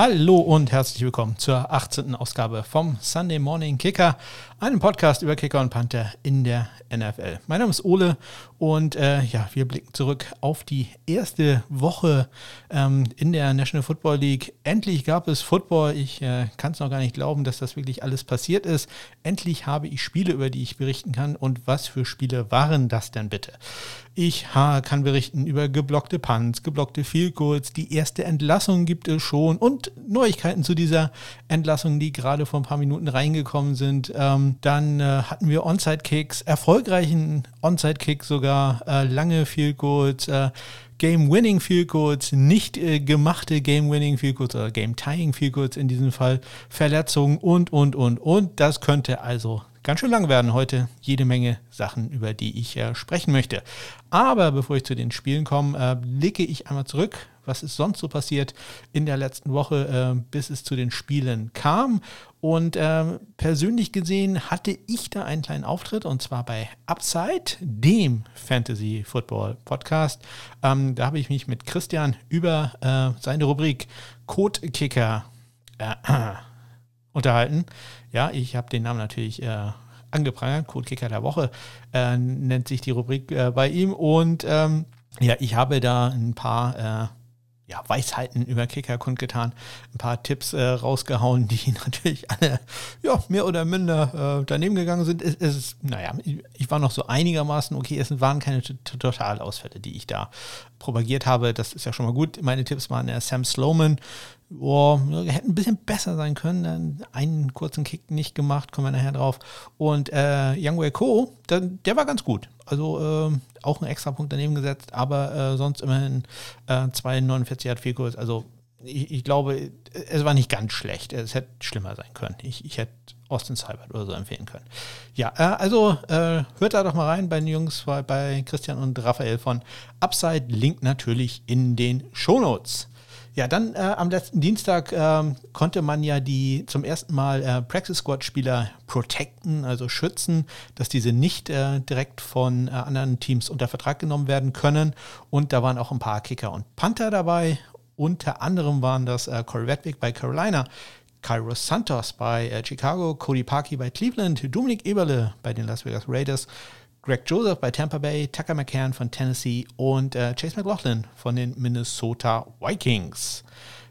Hallo und herzlich willkommen zur 18. Ausgabe vom Sunday Morning Kicker, einem Podcast über Kicker und Panther in der NFL. Mein Name ist Ole und äh, ja, wir blicken zurück auf die erste Woche ähm, in der National Football League. Endlich gab es Football. Ich äh, kann es noch gar nicht glauben, dass das wirklich alles passiert ist. Endlich habe ich Spiele, über die ich berichten kann. Und was für Spiele waren das denn bitte? Ich ha, kann berichten über geblockte Punts, geblockte Field Goals. Die erste Entlassung gibt es schon und Neuigkeiten zu dieser Entlassung, die gerade vor ein paar Minuten reingekommen sind. Ähm, dann äh, hatten wir Onside-Kicks, erfolgreichen Onside-Kicks sogar, äh, lange Field Goals. Äh, Game-Winning Field Goals, nicht äh, gemachte Game-Winning Field Goals oder Game-Tying Field Goals in diesem Fall, Verletzungen und, und, und, und. Das könnte also ganz schön lang werden heute. Jede Menge Sachen, über die ich äh, sprechen möchte. Aber bevor ich zu den Spielen komme, äh, blicke ich einmal zurück. Was ist sonst so passiert in der letzten Woche, äh, bis es zu den Spielen kam? Und äh, persönlich gesehen hatte ich da einen kleinen Auftritt und zwar bei Upside, dem Fantasy Football Podcast. Ähm, da habe ich mich mit Christian über äh, seine Rubrik Code Kicker äh, unterhalten. Ja, ich habe den Namen natürlich äh, angeprangert. Codekicker der Woche äh, nennt sich die Rubrik äh, bei ihm. Und ähm, ja, ich habe da ein paar äh, ja, Weisheiten über Kicker kundgetan, ein paar Tipps äh, rausgehauen, die natürlich alle ja, mehr oder minder äh, daneben gegangen sind. Es, es, naja, ich war noch so einigermaßen okay. Es waren keine Totalausfälle, die ich da propagiert habe. Das ist ja schon mal gut. Meine Tipps waren äh, Sam Sloman, oh, hätten ein bisschen besser sein können. Einen kurzen Kick nicht gemacht, kommen wir nachher drauf. Und äh, Young Wei Ko, der, der, war ganz gut. Also äh, auch einen extra Punkt daneben gesetzt, aber äh, sonst immerhin äh, 2,49 hat viel Kurs. Also ich, ich, glaube, es war nicht ganz schlecht. Es hätte schlimmer sein können. Ich, ich hätte Austin Seibert oder so empfehlen können. Ja, äh, also äh, hört da doch mal rein bei den Jungs, bei Christian und Raphael von Upside. Link natürlich in den Shownotes. Ja, dann äh, am letzten Dienstag äh, konnte man ja die zum ersten Mal äh, Praxis Squad Spieler protecten, also schützen, dass diese nicht äh, direkt von äh, anderen Teams unter Vertrag genommen werden können. Und da waren auch ein paar Kicker und Panther dabei. Unter anderem waren das äh, Corey Wedwick bei Carolina, Cairo Santos bei Chicago, Cody Parkey bei Cleveland, Dominik Eberle bei den Las Vegas Raiders, Greg Joseph bei Tampa Bay, Tucker McCann von Tennessee und äh, Chase McLaughlin von den Minnesota Vikings.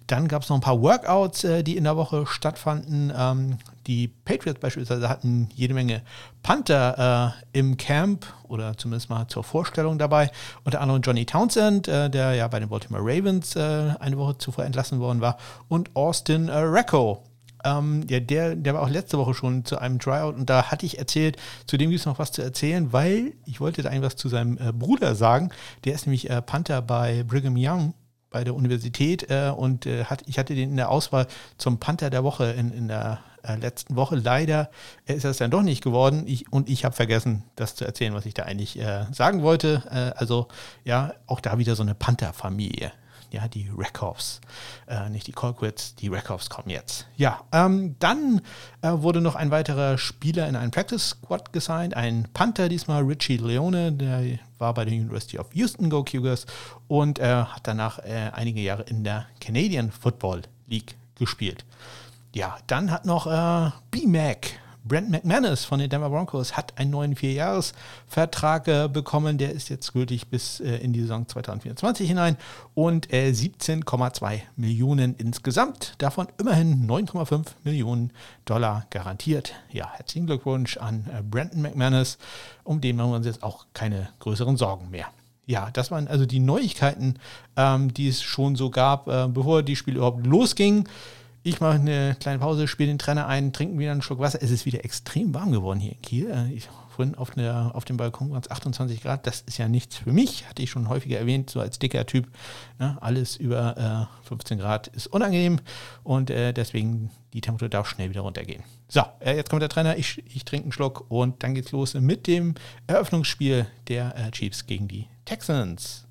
Dann gab es noch ein paar Workouts, äh, die in der Woche stattfanden. Ähm, die Patriots beispielsweise hatten jede Menge Panther äh, im Camp oder zumindest mal zur Vorstellung dabei. Unter anderem Johnny Townsend, äh, der ja bei den Baltimore Ravens äh, eine Woche zuvor entlassen worden war, und Austin äh, Recco, ähm, ja, der, der war auch letzte Woche schon zu einem Tryout und da hatte ich erzählt, zu dem gibt es noch was zu erzählen, weil ich wollte da eigentlich was zu seinem äh, Bruder sagen. Der ist nämlich äh, Panther bei Brigham Young bei der Universität äh, und äh, hat, ich hatte den in der Auswahl zum Panther der Woche in, in der äh, letzten Woche. Leider ist das dann doch nicht geworden ich, und ich habe vergessen, das zu erzählen, was ich da eigentlich äh, sagen wollte. also ja, auch da wieder so eine Panther-Familie ja, die Rackhoffs, äh, nicht die Colquitts, die Rackhoffs kommen jetzt. Ja, ähm, dann äh, wurde noch ein weiterer Spieler in einen Practice Squad gesigned, ein Panther diesmal, Richie Leone, der war bei der University of Houston Go Cougars und äh, hat danach äh, einige Jahre in der Canadian Football League gespielt. Ja, dann hat noch äh, B-Mac Brent McManus von den Denver Broncos hat einen neuen Vierjahresvertrag äh, bekommen. Der ist jetzt gültig bis äh, in die Saison 2024 hinein und äh, 17,2 Millionen insgesamt. Davon immerhin 9,5 Millionen Dollar garantiert. Ja, herzlichen Glückwunsch an äh, Brandon McManus. Um den machen wir uns jetzt auch keine größeren Sorgen mehr. Ja, das waren also die Neuigkeiten, ähm, die es schon so gab, äh, bevor die Spiele überhaupt losgingen. Ich mache eine kleine Pause, spiele den Trainer ein, trinken wieder einen Schluck Wasser. Es ist wieder extrem warm geworden hier in Kiel. Äh, ich, vorhin auf, der, auf dem Balkon waren es 28 Grad. Das ist ja nichts für mich, hatte ich schon häufiger erwähnt, so als dicker Typ. Ne? Alles über äh, 15 Grad ist unangenehm und äh, deswegen die Temperatur darf schnell wieder runtergehen. So, äh, jetzt kommt der Trainer, ich, ich trinke einen Schluck und dann geht's los mit dem Eröffnungsspiel der äh, Chiefs gegen die Texans.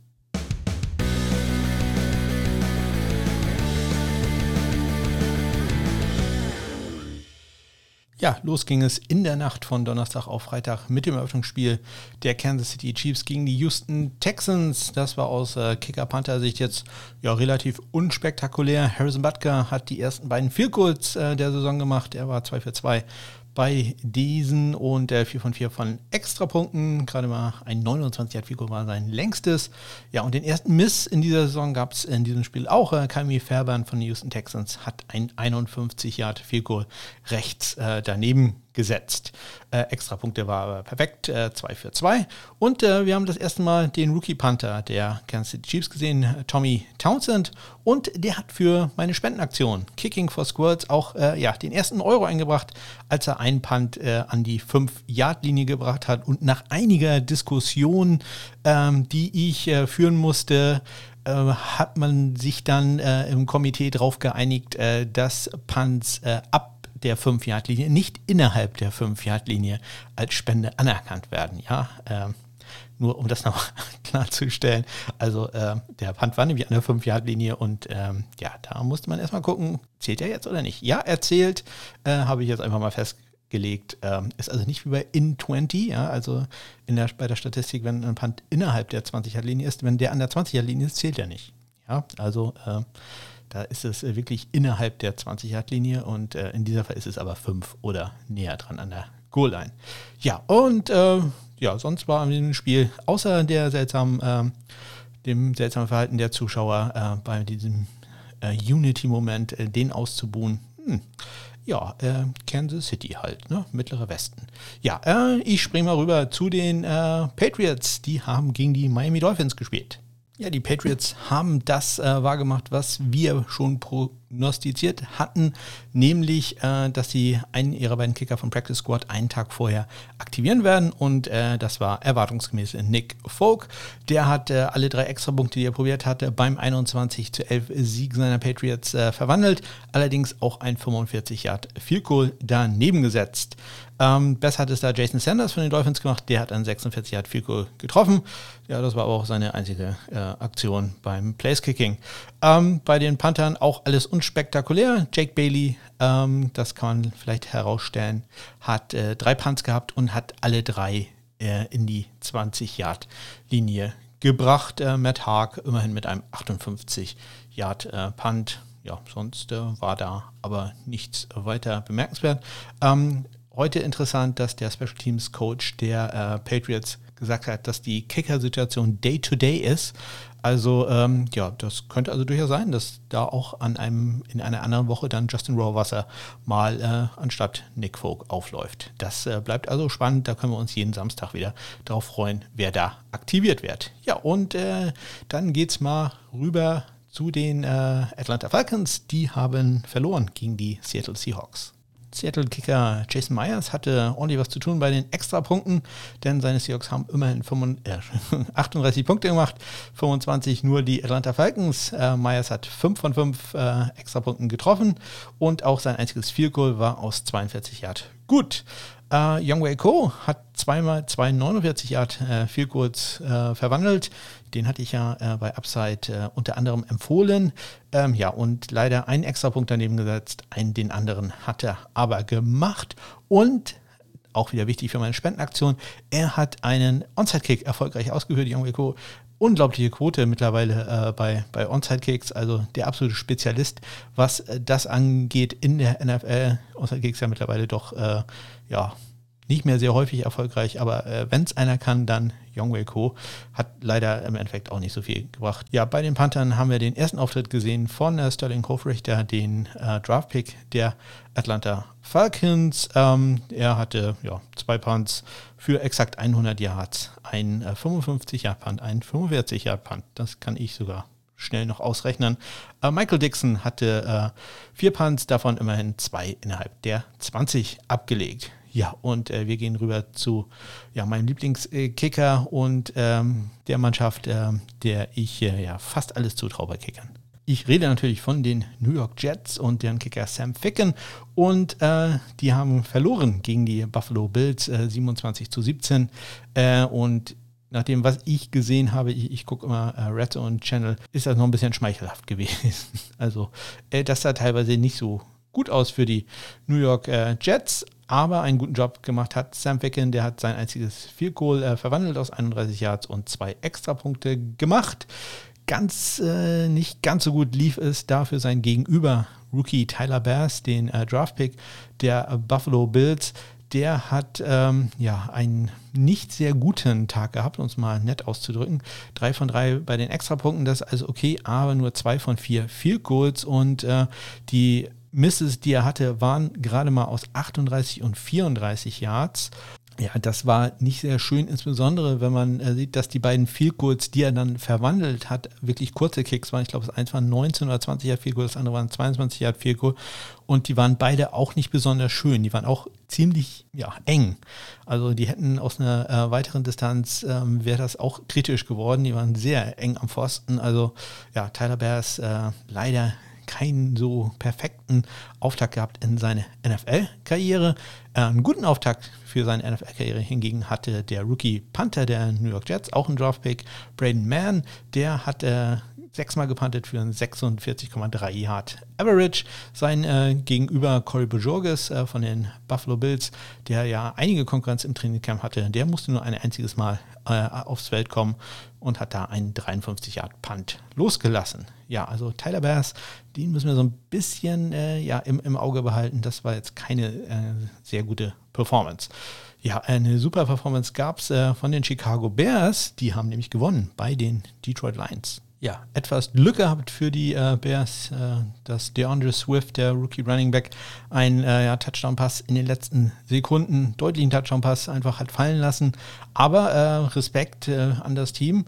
Ja, los ging es in der Nacht von Donnerstag auf Freitag mit dem Eröffnungsspiel der Kansas City Chiefs gegen die Houston Texans. Das war aus äh, Kicker-Panther-Sicht jetzt ja relativ unspektakulär. Harrison Butker hat die ersten beiden Field äh, der Saison gemacht. Er war 2 für 2 bei diesen und äh, 4 von 4 von Extrapunkten. Gerade mal ein 29 Yard Fico war sein längstes. Ja, und den ersten Miss in dieser Saison gab es in diesem Spiel auch. Äh, Kami Fairbairn von den Houston Texans hat ein 51 Yard Fico rechts äh, daneben gesetzt. Äh, Extrapunkte war aber perfekt, 2 äh, für 2. Und äh, wir haben das erste Mal den Rookie Panther der Kansas City Chiefs gesehen, Tommy Townsend. Und der hat für meine Spendenaktion Kicking for Squirts auch äh, ja, den ersten Euro eingebracht, als er einen Punt äh, an die 5-Yard-Linie gebracht hat. Und nach einiger Diskussion, ähm, die ich äh, führen musste, hat man sich dann im Komitee darauf geeinigt, dass Punts ab der 5-Yard-Linie, nicht innerhalb der 5-Yard-Linie als Spende anerkannt werden. Ja, ähm, nur um das noch klarzustellen. Also äh, der Punt war nämlich an der 5-Yard-Linie und ähm, ja, da musste man erstmal gucken, zählt er jetzt oder nicht? Ja, er zählt, äh, habe ich jetzt einfach mal festgelegt. Ähm, ist also nicht wie bei in 20, ja, also in der, bei der Statistik, wenn ein Punt innerhalb der 20-Yard-Linie ist, wenn der an der 20-Yard-Linie ist, zählt er nicht. Ja, also äh, da ist es äh, wirklich innerhalb der 20-Yard-Linie und äh, in dieser Fall ist es aber fünf oder näher dran an der Goal-Line. Ja, und äh, ja, sonst war in diesem Spiel außer der seltsamen, äh, dem seltsamen Verhalten der Zuschauer bei diesem Unity-Moment, den auszubuhen, hm, ja, äh, Kansas City halt, ne? Mittlerer Westen. Ja, äh, ich springe mal rüber zu den äh, Patriots. Die haben gegen die Miami Dolphins gespielt. Ja, die Patriots haben das äh, wahrgemacht, was wir schon prognostiziert hatten, nämlich, äh, dass sie einen ihrer beiden Kicker vom Practice Squad einen Tag vorher aktivieren werden und äh, das war erwartungsgemäß Nick Folk. Der hat äh, alle drei Extrapunkte, die er probiert hatte, beim 21 zu 11 Sieg seiner Patriots äh, verwandelt, allerdings auch ein 45 Yard Field Goal daneben gesetzt. Ähm, besser hat es da Jason Sanders von den Dolphins gemacht. Der hat an 46 Yard Field Goal getroffen. Ja, das war aber auch seine einzige äh, Aktion beim Placekicking. Ähm, bei den Panthern auch alles unspektakulär. Jake Bailey, ähm, das kann man vielleicht herausstellen, hat äh, drei Punts gehabt und hat alle drei äh, in die 20 Yard Linie gebracht. Äh, Matt Haag immerhin mit einem 58 Yard äh, Punt ja, sonst äh, war da aber nichts weiter bemerkenswert. Ähm, heute interessant, dass der Special Teams Coach der äh, Patriots gesagt hat, dass die Kicker-Situation Day-to-Day ist. Also ähm, ja, das könnte also durchaus sein, dass da auch an einem in einer anderen Woche dann Justin Rohrwasser mal äh, anstatt Nick Folk aufläuft. Das äh, bleibt also spannend. Da können wir uns jeden Samstag wieder darauf freuen, wer da aktiviert wird. Ja, und äh, dann es mal rüber zu den äh, Atlanta Falcons. Die haben verloren gegen die Seattle Seahawks. Seattle-Kicker Jason Myers hatte ordentlich was zu tun bei den Extrapunkten, denn seine Seahawks haben immerhin 35, äh, 38 Punkte gemacht, 25 nur die Atlanta Falcons. Äh, Myers hat 5 von 5 äh, Extrapunkten getroffen und auch sein einziges Field Goal war aus 42 Yard gut. Äh, Young Wei Ko hat zweimal 249 Yard äh, Field Goals äh, verwandelt. Den hatte ich ja äh, bei Upside äh, unter anderem empfohlen. Ähm, ja, und leider einen extra Punkt daneben gesetzt. Einen, den anderen hat er aber gemacht. Und auch wieder wichtig für meine Spendenaktion, er hat einen Onside-Kick erfolgreich ausgeführt. Young Ko unglaubliche Quote mittlerweile äh, bei, bei Onside-Kicks, also der absolute Spezialist, was äh, das angeht in der NFL. Onside-Kicks ja mittlerweile doch äh, ja, nicht mehr sehr häufig erfolgreich, aber äh, wenn es einer kann, dann Yongwei Ko. Hat leider im Endeffekt auch nicht so viel gebracht. Ja, bei den Panthern haben wir den ersten Auftritt gesehen von äh, Sterling Hofrichter, den äh, Draftpick der Atlanta Falcons. Ähm, er hatte ja, zwei Punts für exakt 100 Yards, ein äh, 55 Yard Punt, ein 45 Yard Punt. Das kann ich sogar schnell noch ausrechnen. Äh, Michael Dixon hatte äh, vier Punts, davon immerhin zwei innerhalb der 20 abgelegt. Ja, und äh, wir gehen rüber zu ja, meinem Lieblingskicker und ähm, der Mannschaft, äh, der ich äh, ja fast alles zutraue bei Kickern. Ich rede natürlich von den New York Jets und deren Kicker Sam Ficken. Und äh, die haben verloren gegen die Buffalo Bills äh, 27 zu 17. Äh, und nach dem, was ich gesehen habe, ich, ich gucke immer äh, Red Zone Channel, ist das noch ein bisschen schmeichelhaft gewesen. Also, äh, das sah teilweise nicht so gut aus für die New York äh, Jets, aber einen guten Job gemacht hat Sam Ficken, der hat sein einziges Field Goal äh, verwandelt aus 31 Yards und zwei Extrapunkte gemacht. Ganz äh, nicht ganz so gut lief es dafür sein Gegenüber Rookie Tyler Bass, den äh, Draftpick der Buffalo Bills der hat ähm, ja einen nicht sehr guten Tag gehabt, um es mal nett auszudrücken. Drei von drei bei den Extrapunkten, das ist also okay, aber nur zwei von vier Field Goals und äh, die Misses, die er hatte, waren gerade mal aus 38 und 34 Yards. Ja, das war nicht sehr schön, insbesondere wenn man äh, sieht, dass die beiden Field Goals, die er dann verwandelt hat, wirklich kurze Kicks waren. Ich glaube, das eins war 19 oder 20 Yard Field Goal, das andere waren 22 Yard Field Goal. Und die waren beide auch nicht besonders schön. Die waren auch ziemlich ja, eng. Also die hätten aus einer äh, weiteren Distanz, ähm, wäre das auch kritisch geworden. Die waren sehr eng am Pfosten. Also ja, Tyler Bears äh, leider keinen so perfekten Auftakt gehabt in seine NFL-Karriere. Äh, einen guten Auftakt für seine NFL-Karriere hingegen hatte der Rookie Panther der New York Jets, auch ein Draftpick, Braden Mann. Der hat äh, sechsmal gepantet für einen 46,3 Yard Average. Sein äh, Gegenüber Corey Bojorges äh, von den Buffalo Bills, der ja einige Konkurrenz im Trainingcamp hatte, der musste nur ein einziges Mal äh, aufs Feld kommen und hat da einen 53 Yard Punt losgelassen. Ja, also Tyler Bass, den müssen wir so ein bisschen äh, ja, im, im Auge behalten. Das war jetzt keine sehr gute Performance. Ja, eine super Performance gab es äh, von den Chicago Bears. Die haben nämlich gewonnen bei den Detroit Lions ja, etwas Glück gehabt für die äh, Bears, äh, dass DeAndre Swift, der Rookie Running Back, einen äh, ja, Touchdown-Pass in den letzten Sekunden, deutlichen Touchdown-Pass einfach hat fallen lassen. Aber äh, Respekt äh, an das Team.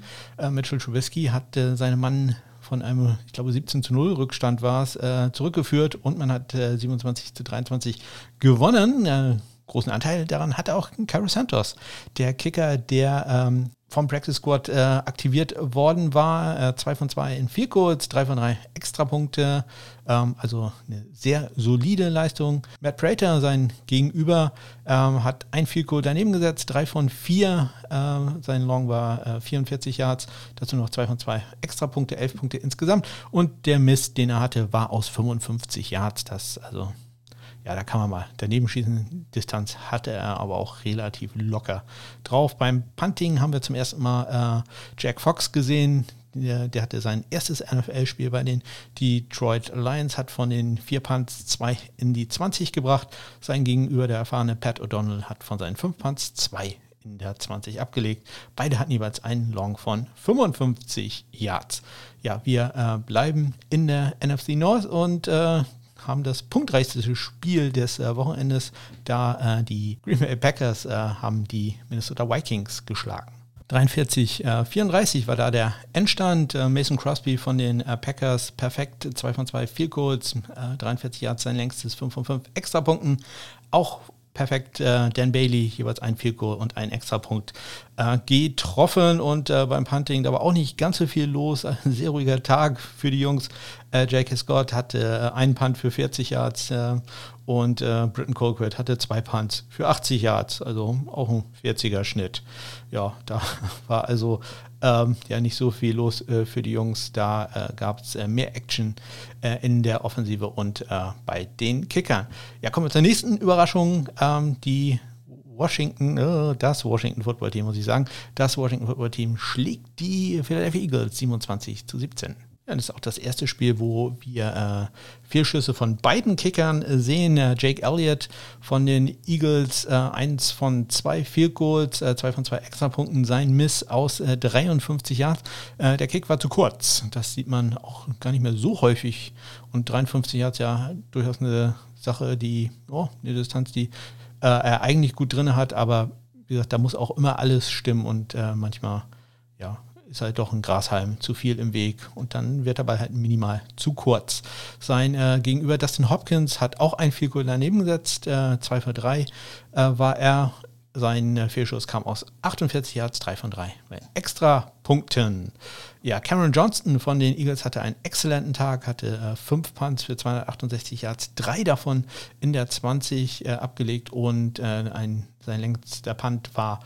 Mitchell Trubisky hat seine Mann von einem, ich glaube, 17 zu 0 Rückstand war es, zurückgeführt und man hat 27 zu 23 gewonnen. Großen Anteil daran hatte auch Caro Santos, der Kicker, der ähm, vom Practice Squad äh, aktiviert worden war. Äh, zwei von zwei in vier Codes, drei von drei Extrapunkte. Ähm, also eine sehr solide Leistung. Matt Prater, sein Gegenüber, ähm, hat ein Field Goal daneben gesetzt, drei von vier. Äh, sein Long war äh, 44 Yards. Dazu noch zwei von zwei Extrapunkte, elf Punkte insgesamt. Und der Mist, den er hatte, war aus 55 Yards. Das also ja, da kann man mal daneben schießen. Distanz hatte er aber auch relativ locker drauf. Beim Punting haben wir zum ersten Mal äh, Jack Fox gesehen. Der, der, hatte sein erstes NFL-Spiel bei den Detroit Lions, hat von den vier Punts zwei in die 20 gebracht. Sein Gegenüber, der erfahrene Pat O'Donnell, hat von seinen fünf Punts zwei in der 20 abgelegt. Beide hatten jeweils einen Long von 55 Yards. Ja, wir äh, bleiben in der NFC North und äh, haben das punktreichste Spiel des äh, Wochenendes, da äh, die Green Bay Packers äh, haben die Minnesota Vikings geschlagen. 43, 34 war da der Endstand. Äh, Mason Crosby von den äh, Packers perfekt, 2 von 2 Field Goals, 43 Yards sein längstes, 5 von 5 Extrapunkten. Auch perfekt äh, Dan Bailey, jeweils ein Field Goal und ein Extrapunkt äh, getroffen. Und äh, beim Punting, da war auch nicht ganz so viel los. Ein sehr ruhiger Tag für die Jungs. Äh, J.K. Scott hatte äh, einen Punt für 40 Yards äh, und äh, Britton Colquitt hatte zwei Punts für 80 Yards, also auch ein 40er Schnitt. Ja, da war also ähm, ja nicht so viel los äh, für die Jungs. Da äh, gab es äh, mehr Action äh, in der Offensive und äh, bei den Kickern. Ja, kommen wir zur nächsten Überraschung. Ähm, die Washington, äh, das Washington Football Team, muss ich sagen, das Washington Football Team schlägt die Philadelphia Eagles 27 zu 17. Ja, das ist auch das erste Spiel, wo wir äh, Fehlschüsse von beiden Kickern äh, sehen. Äh, Jake Elliott von den Eagles, äh, eins von zwei Field Goals, äh, zwei von zwei Extrapunkten, sein Miss aus 53 Yards. der Kick war zu kurz. Das sieht man auch gar nicht mehr so häufig. Und 53 Yards ja durchaus eine Sache, die, oh, eine Distanz, die er eigentlich gut drin hat, aber wie gesagt, da muss auch immer alles stimmen und manchmal, ja, ist halt doch ein Grashalm zu viel im Weg und dann wird Ball halt minimal zu kurz. Sein äh, Gegenüber Dustin Hopkins hat auch ein Field Goal daneben gesetzt, äh, 2 für 3 äh, war er. Sein äh, Fehlschuss kam aus 48 Yards, 3 von 3. Extra Punkten. Ja, Cameron Johnston von den Eagles hatte einen exzellenten Tag, hatte 5 äh, Punts für 268 Yards, drei davon in der 20 äh, abgelegt und äh, ein, sein längster Punt war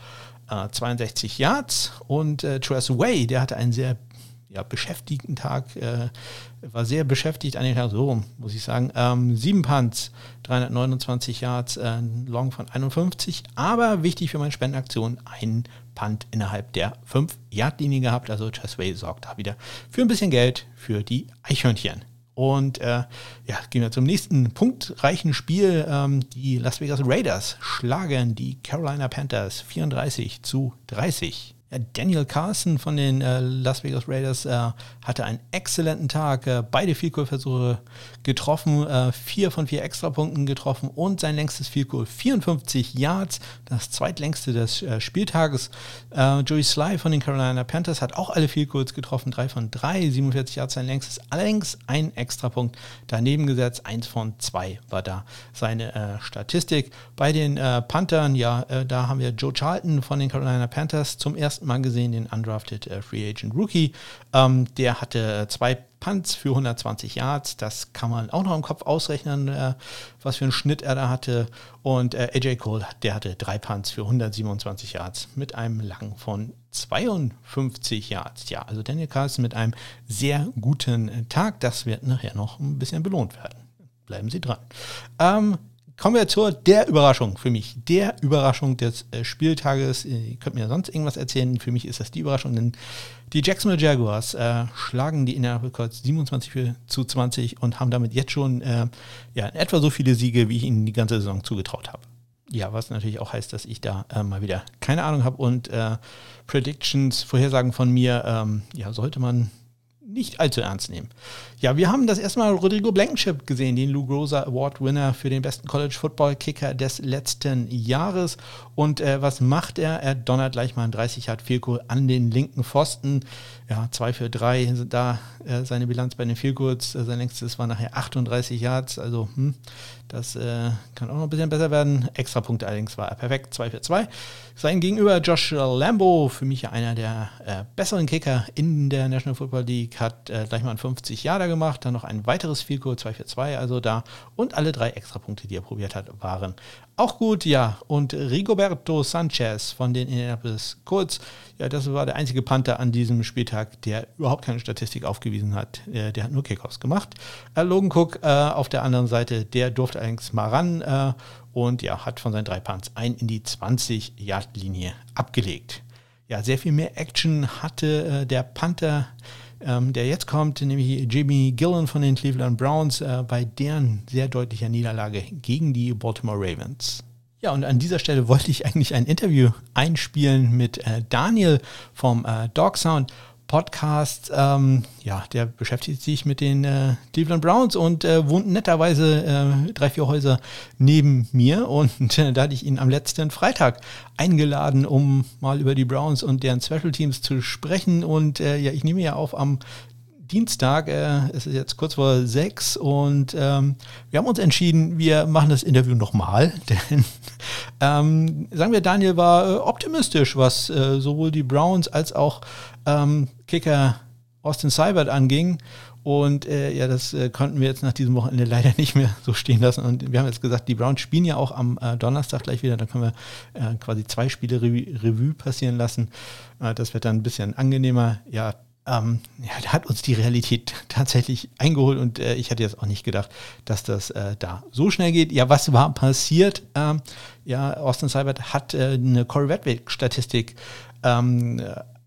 62 äh, Yards und äh, Tress Way, der hatte einen sehr ja, beschäftigten Tag. Äh, war sehr beschäftigt an den Tag, so muss ich sagen. Ähm, sieben Punts, 329 Yards, äh, Long von 51. Aber wichtig für meine Spendenaktion, ein Punt innerhalb der 5-Yard-Linie gehabt. Also Chesway sorgt da wieder für ein bisschen Geld für die Eichhörnchen. Und äh, ja, gehen wir zum nächsten punktreichen Spiel. Ähm, die Las Vegas Raiders schlagen die Carolina Panthers 34 zu 30. Daniel Carson von den äh, Las Vegas Raiders äh, hatte einen exzellenten Tag. Äh, beide Vielkohlversuche getroffen, äh, vier von vier Extrapunkten getroffen und sein längstes Vielkohl 54 Yards, das zweitlängste des äh, Spieltages. Äh, Joey Sly von den Carolina Panthers hat auch alle Vielkohls getroffen, drei von drei, 47 Yards sein längstes, allerdings ein Extrapunkt daneben gesetzt, eins von zwei war da seine Statistik. Bei den Panthern, ja, da haben wir Joe Charlton von den Carolina Panthers zum ersten ersten Mal gesehen, den Undrafted äh, Free Agent Rookie. Ähm, der hatte zwei Punts für 120 Yards. Das kann man auch noch im Kopf ausrechnen, äh, was für einen Schnitt er da hatte. Und äh, AJ Cole, der hatte drei Punts für 127 Yards mit einem Lang von 52 Yards. Ja, also Daniel Carlson mit einem sehr guten Tag. Das wird nachher noch ein bisschen belohnt werden. Bleiben Sie dran. Ähm, Kommen wir zur der Überraschung für mich. Der Überraschung des äh, Spieltages. Ihr könnt mir sonst irgendwas erzählen. Für mich ist das die Überraschung, denn die Jacksonville Jaguars äh, schlagen die Indianapolis 27 zu 20 und haben damit jetzt schon äh, ja, etwa so viele Siege, wie ich ihnen die ganze Saison zugetraut habe. Ja, was natürlich auch heißt, dass ich da äh, mal wieder keine Ahnung habe und äh, Predictions, Vorhersagen von mir, ähm, ja, sollte man nicht allzu ernst nehmen. Ja, wir haben das erste Mal Rodrigo Blankenship gesehen, den Lou Groza Award Winner für den besten College Football Kicker des letzten Jahres. Und äh, was macht er? Er donnert gleich mal ein 30 Yard Vielkohl an den linken Pfosten. Ja, 2 für 3 sind da äh, seine Bilanz bei den Vielkohls. Äh, sein längstes war nachher 38 Yards. Also, hm, das äh, kann auch noch ein bisschen besser werden. Extra Punkte allerdings war er perfekt. 2 für 2. Sein Gegenüber Josh Lambo, für mich einer der äh, besseren Kicker in der National Football League, hat äh, gleich mal ein 50 Jahre gemacht, dann noch ein weiteres Field Goal 2 für 2, also da. Und alle drei Extrapunkte, die er probiert hat, waren auch gut, ja. Und Rigoberto Sanchez von den Indianapolis Colts, ja, das war der einzige Panther an diesem Spieltag, der überhaupt keine Statistik aufgewiesen hat. Äh, der hat nur Kickoffs gemacht. Äh, Logan Cook äh, auf der anderen Seite, der durfte allerdings mal ran äh, und ja, hat von seinen drei Punts ein in die 20-Yard-Linie abgelegt. Ja, sehr viel mehr Action hatte äh, der Panther ähm, der jetzt kommt, nämlich Jimmy Gillen von den Cleveland Browns äh, bei deren sehr deutlicher Niederlage gegen die Baltimore Ravens. Ja, und an dieser Stelle wollte ich eigentlich ein Interview einspielen mit äh, Daniel vom äh, Dog Sound. Podcast, ähm, ja, der beschäftigt sich mit den äh, Cleveland Browns und äh, wohnt netterweise äh, drei, vier Häuser neben mir. Und äh, da hatte ich ihn am letzten Freitag eingeladen, um mal über die Browns und deren Special Teams zu sprechen. Und äh, ja, ich nehme ja auf am Dienstag, äh, es ist jetzt kurz vor sechs und ähm, wir haben uns entschieden, wir machen das Interview nochmal, denn ähm, sagen wir, Daniel war äh, optimistisch, was äh, sowohl die Browns als auch ähm, Kicker Austin Seibert anging. Und äh, ja, das äh, konnten wir jetzt nach diesem Wochenende leider nicht mehr so stehen lassen. Und wir haben jetzt gesagt, die Browns spielen ja auch am äh, Donnerstag gleich wieder. Da können wir quasi zwei Spiele Revue, passieren lassen. Das wird dann ein bisschen angenehmer. Ja, ähm, ja, da hat uns die Realität tatsächlich eingeholt und äh, ich hätte jetzt auch nicht gedacht, dass das äh, da so schnell geht. Ja, was war passiert? Ähm, ja, Austin Seibert hat äh, eine Corey-Wettweg-Statistik ähm,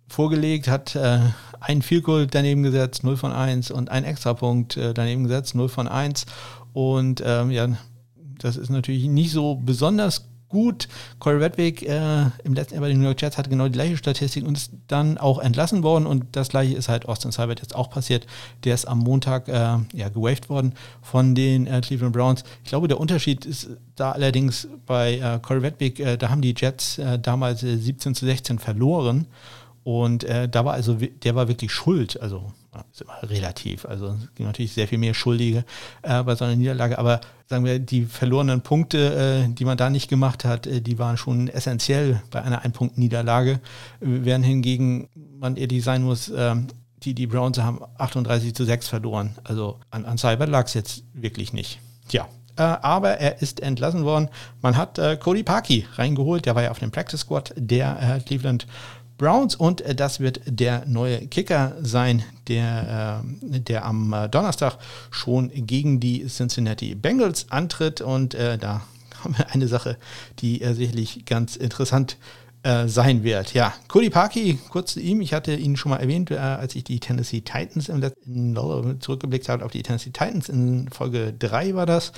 vorgelegt, hat äh, ein Field Goal daneben gesetzt, 0 von 1 und ein Extrapunkt äh, daneben gesetzt, 0 von 1 und ähm, ja, das ist natürlich nicht so besonders gut. Corey Redwick äh, im letzten Jahr bei den New York Jets hatte genau die gleiche Statistik und ist dann auch entlassen worden. Und das gleiche ist halt Austin Seibert jetzt auch passiert. Der ist am Montag äh, ja, gewaved worden von den äh, Cleveland Browns. Ich glaube, der Unterschied ist da allerdings bei äh, Corey Redwick, äh, da haben die Jets äh, damals 17 zu 16 verloren. Und äh, da war also, der war wirklich schuld, also ist immer relativ, also es gibt natürlich sehr viel mehr Schuldige äh, bei so einer Niederlage, aber sagen wir, die verlorenen Punkte, äh, die man da nicht gemacht hat, äh, die waren schon essentiell bei einer Ein-Punkt-Niederlage, während hingegen man die sein muss, ähm, die, die Browns haben 38 zu 6 verloren, also an, an Cyber lag es jetzt wirklich nicht. Tja, äh, aber er ist entlassen worden. Man hat äh, Cody Parkey reingeholt, der war ja auf dem Practice Squad der äh, Cleveland Browns und äh, das wird der neue Kicker sein, der, äh, der am äh, Donnerstag schon gegen die Cincinnati Bengals antritt. Und da haben wir eine Sache, die sicherlich ganz interessant ist äh, sein wird. Ja, Parkey, kurz zu ihm. Ich hatte ihn schon mal erwähnt, äh, als ich die Tennessee Titans im letzten zurückgeblickt habe auf die Tennessee Titans in Folge 3 war das.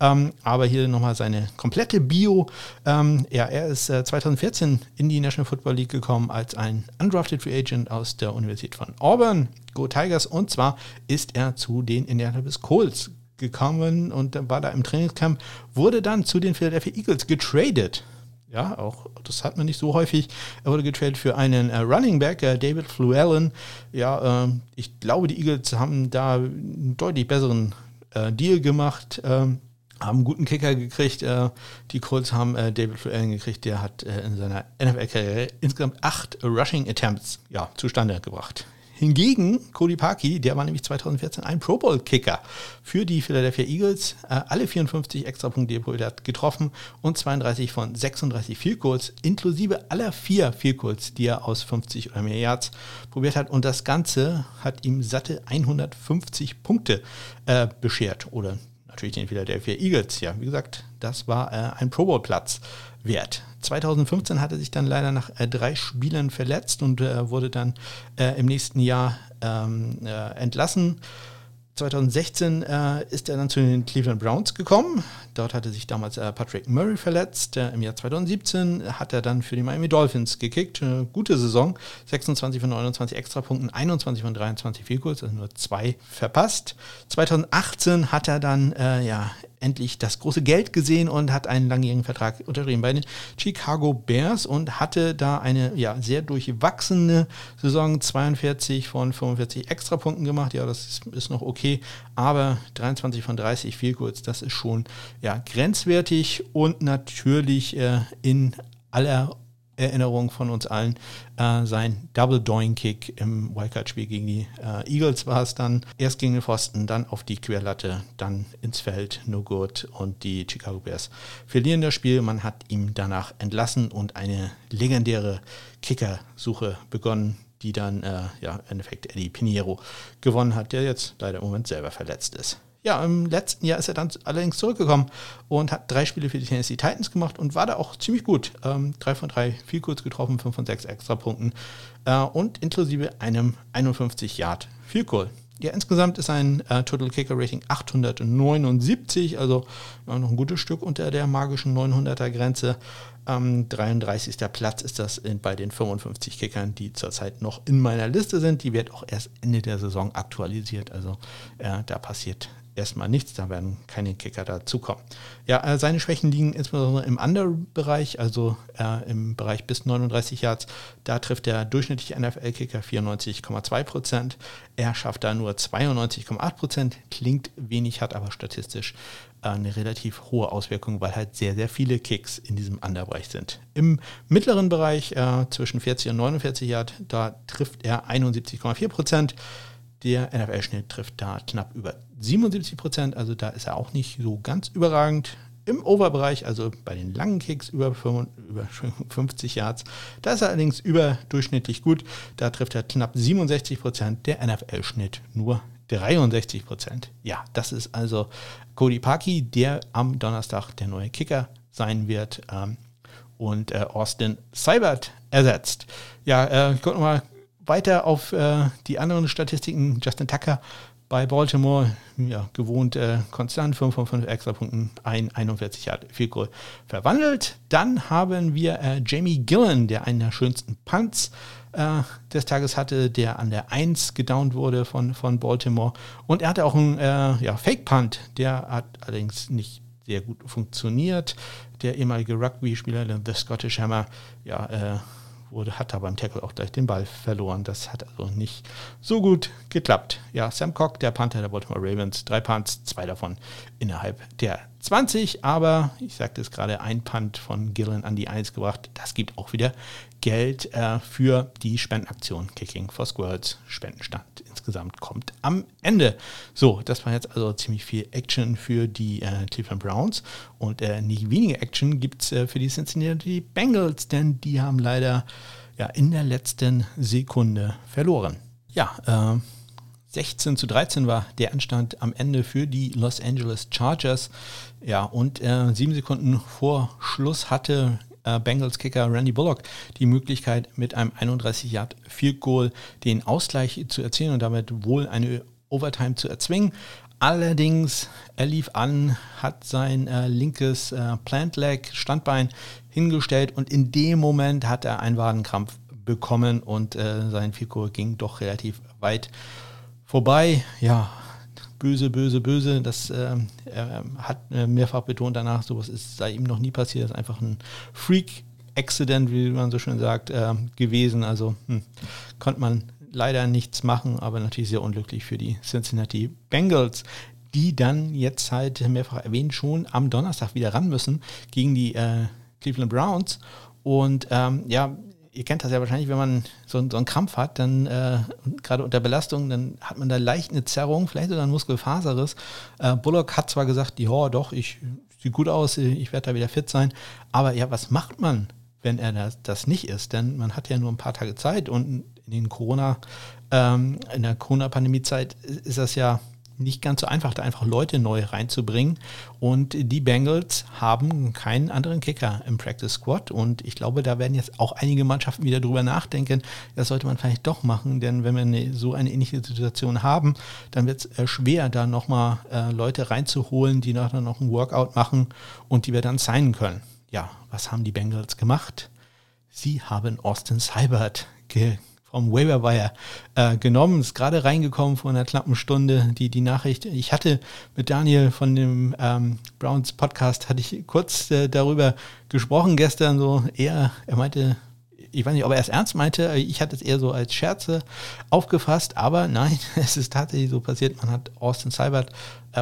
Ähm, aber hier nochmal seine komplette Bio. Ähm, ja, er ist äh, 2014 in die National Football League gekommen als ein undrafted Free Agent aus der Universität von Auburn, Go Tigers. Und zwar ist er zu den Indianapolis Colts gekommen und war da im Trainingscamp, wurde dann zu den Philadelphia Eagles getradet. Ja, auch das hat man nicht so häufig. Er wurde getradet für einen äh, Running Back, äh, David Fluellen. Ja, äh, ich glaube, die Eagles haben da einen deutlich besseren äh, Deal gemacht. Ähm, haben einen guten Kicker gekriegt. Äh, die Colts haben äh, David Fluellen gekriegt. Der hat in seiner NFL-Karriere insgesamt acht Rushing Attempts ja, zustande gebracht. Hingegen Cody Parkey, der war nämlich 2014 ein Pro Bowl-Kicker für die Philadelphia Eagles. Äh, alle 54 Extrapunkte, die er hat getroffen und 32 von 36 Field Goals, inklusive aller vier Field Goals, die er aus 50 oder mehr Yards probiert hat. Und das Ganze hat ihm satte 150 Punkte äh, beschert oder natürlich den Philadelphia Eagles. Ja, wie gesagt, das war äh, ein Pro Bowl Platz wert. 2015 hat er sich dann leider nach äh, drei Spielen verletzt und äh, wurde dann äh, im nächsten Jahr ähm, äh, entlassen. 2016 äh, ist er dann zu den Cleveland Browns gekommen. Dort hatte sich damals äh, Patrick Murray verletzt. Im Jahr 2017 hat er dann für die Miami Dolphins gekickt. Eine gute Saison. 26 von 29 Extrapunkten, 21 von 23 Vielkurs, also nur zwei verpasst. 2018 hat er dann ja, endlich das große Geld gesehen und hat einen langjährigen Vertrag unterschrieben bei den Chicago Bears und hatte da eine ja, sehr durchwachsene Saison, 42 von 45 Extrapunkten gemacht. Ja, das ist, ist noch okay, aber 23 von 30 viel kurz, das ist schon ja, grenzwertig und natürlich äh, in aller Erinnerung von uns allen. Äh, sein Double Doing Kick im Wildcard-Spiel gegen die äh, Eagles war es dann. Erst gegen den Pfosten, dann auf die Querlatte, dann ins Feld, no good. Und die Chicago Bears verlieren das Spiel. Man hat ihn danach entlassen und eine legendäre Kickersuche begonnen die dann äh, ja, im Endeffekt Eddie Pinheiro gewonnen hat, der jetzt leider im Moment selber verletzt ist. Ja, im letzten Jahr ist er dann allerdings zurückgekommen und hat drei Spiele für die Tennessee Titans gemacht und war da auch ziemlich gut. Ähm, drei von drei viel kurz getroffen, fünf von sechs Extrapunkten äh, und inklusive einem 51 Yard Field Goal. Ja, insgesamt ist ein äh, Total Kicker Rating 879, also ja, noch ein gutes Stück unter der magischen 900er Grenze. Ähm, 33. Platz ist das in, bei den 55 Kickern, die zurzeit noch in meiner Liste sind. Die wird auch erst Ende der Saison aktualisiert, also äh, da passiert erstmal nichts, da werden keine Kicker dazukommen. Ja, äh, seine Schwächen liegen insbesondere im Under-Bereich, also äh, im Bereich bis 39 Yards. Da trifft der durchschnittliche NFL-Kicker 94,2 Prozent. Er schafft da nur 92,8 Prozent. Klingt wenig, hat aber statistisch äh, eine relativ hohe Auswirkung, weil halt sehr, sehr viele Kicks in diesem Under-Bereich sind. Im mittleren Bereich äh, zwischen 40 und 49 Yards, da trifft er 71,4 Prozent. Der NFL-Schnitt trifft da knapp über 77 Prozent, also da ist er auch nicht so ganz überragend. Im Overbereich, also bei den langen Kicks über 50 Yards, da ist er allerdings überdurchschnittlich gut. Da trifft er knapp 67 Prozent, der NFL-Schnitt nur 63 Prozent. Ja, das ist also Cody Parkey, der am Donnerstag der neue Kicker sein wird ähm, und äh, Austin Seibert ersetzt. Ja, äh, ich gucke mal weiter auf äh, die anderen Statistiken. Justin Tucker bei Baltimore, ja, gewohnt äh, konstant, 5 von 5 Extrapunkten, ein 41 Yard Field Goal verwandelt. Dann haben wir äh, Jamie Gillen, der einen der schönsten Punts äh, des Tages hatte, der an der 1 gedownt wurde von, von Baltimore. Und er hatte auch einen äh, ja, Fake-Punt, der hat allerdings nicht sehr gut funktioniert. Der ehemalige Rugby-Spieler, der Scottish Hammer, ja, äh, wurde, hat aber beim Tackle auch gleich den Ball verloren. Das hat also nicht so gut geklappt. Ja, Sam Cock, der Panther der Baltimore Ravens, drei Punts, zwei davon innerhalb der 20, aber ich sagte es gerade, ein Punt von Gillen an die 1 gebracht. Das gibt auch wieder Geld äh, für die Spendenaktion Kicking for Squirrels. Spendenstand insgesamt kommt am Ende. So, das war jetzt also ziemlich viel Action für die äh, Cleveland Browns und äh, nicht weniger Action gibt es äh, für die Cincinnati Bengals, denn die haben leider ja, in der letzten Sekunde verloren. Ja, äh, 16 zu 13 war der Anstand am Ende für die Los Angeles Chargers. Ja, und äh, sieben Sekunden vor Schluss hatte äh, Bengals Kicker Randy Bullock die Möglichkeit, mit einem 31 Yard Field Goal den Ausgleich zu erzielen und damit wohl eine Overtime zu erzwingen. Allerdings, er lief an, hat sein äh, linkes äh, Plant Leg, Standbein hingestellt und in dem Moment hat er einen Wadenkrampf bekommen und äh, sein Goal ging doch relativ weit vorbei. Ja, böse, böse, böse. Das äh, er hat äh, mehrfach betont danach, sowas ist, sei ihm noch nie passiert. Das ist einfach ein Freak-Accident, wie man so schön sagt, äh, gewesen. Also hm, konnte man leider nichts machen, aber natürlich sehr unglücklich für die Cincinnati Bengals, die dann jetzt halt mehrfach erwähnt schon am Donnerstag wieder ran müssen gegen die äh, Cleveland Browns. Und ähm, ja, ihr kennt das ja wahrscheinlich, wenn man so, so einen Krampf hat, dann äh, gerade unter Belastung, dann hat man da leicht eine Zerrung, vielleicht sogar ein Muskelfaserriss. Äh, Bullock hat zwar gesagt, ja, doch, ich sieht gut aus, ich werde da wieder fit sein, aber ja, was macht man, wenn er das, das nicht ist? Denn man hat ja nur ein paar Tage Zeit und in den Corona, ähm, in der Corona-Pandemie-Zeit ist das ja nicht ganz so einfach, da einfach Leute neu reinzubringen. Und die Bengals haben keinen anderen Kicker im Practice Squad. Und ich glaube, da werden jetzt auch einige Mannschaften wieder drüber nachdenken, das sollte man vielleicht doch machen, denn wenn wir eine, so eine ähnliche Situation haben, dann wird es äh, schwer, da nochmal äh, Leute reinzuholen, die nachher noch ein Workout machen und die wir dann signen können. Ja, was haben die Bengals gemacht? Sie haben Austin Seibert ge vom Waiver äh, genommen. Ist gerade reingekommen vor einer knappen Stunde die, die Nachricht. Ich hatte mit Daniel von dem ähm, Browns Podcast, hatte ich kurz äh, darüber gesprochen gestern. So eher, er meinte, ich weiß nicht, ob er es ernst meinte, ich hatte es eher so als Scherze aufgefasst, aber nein, es ist tatsächlich so passiert. Man hat Austin Seibert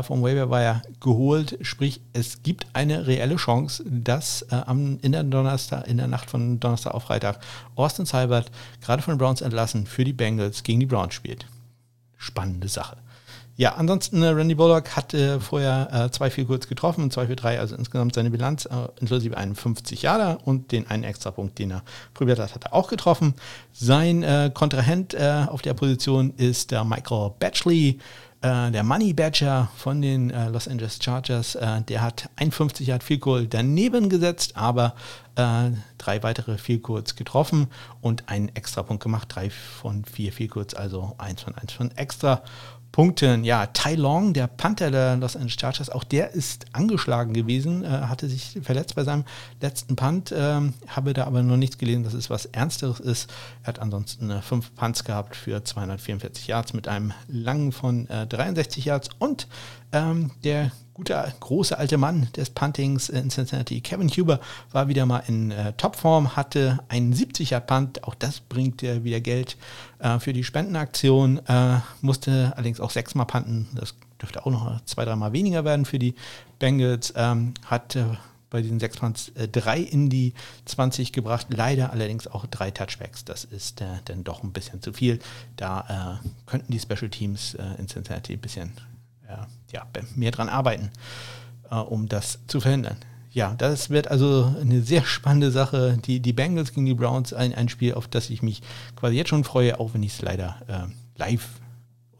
vom Waiver Wire geholt, sprich, es gibt eine reelle Chance, dass äh, am, in, der Donnerstag, in der Nacht von Donnerstag auf Freitag Austin Seibert, gerade von den Browns entlassen, für die Bengals gegen die Browns spielt. Spannende Sache. Ja, ansonsten äh, Randy Bullock hat äh, vorher äh, zwei viel kurz getroffen und zwei für drei, also insgesamt seine Bilanz äh, inklusive 51 Jahre und den einen Extrapunkt, den er probiert hat, hat er auch getroffen. Sein äh, Kontrahent äh, auf der Position ist der Michael Batchley, äh, der Money Badger von den Los Angeles Chargers. der hat 51 Yard Field Goal daneben gesetzt, aber drei weitere Field Goals getroffen und einen Extrapunkt gemacht. Drei von vier Field Goals, also eins von eins von extra. Punkten. Ja, Tai Long, der Panther der Los Angeles Chargers, auch der ist angeschlagen gewesen, äh, hatte sich verletzt bei seinem letzten Punt, äh, habe da aber noch nichts gelesen, dass es was Ernsteres ist. Er hat ansonsten äh, fünf Punts gehabt für 244 Yards mit einem langen von 63 äh, Yards und ähm, der gute große alte Mann des Puntings in Cincinnati, Kevin Huber, war wieder mal in äh, Topform, hatte einen 70er Punt, auch das bringt äh, wieder Geld äh, für die Spendenaktion, äh, musste allerdings auch sechsmal punten, das dürfte auch noch zwei, dreimal weniger werden für die Bengals, ähm, hat bei diesen sechs Punts äh, drei in die 20 gebracht, leider allerdings auch drei Touchbacks, das ist äh, dann doch ein bisschen zu viel, da könnten die Special Teams in Cincinnati ein bisschen ja, mehr dran arbeiten, äh, um das zu verhindern. Ja, das wird also eine sehr spannende Sache. Die, die Bengals gegen die Browns, ein, ein Spiel, auf das ich mich quasi jetzt schon freue, auch wenn ich es leider äh, live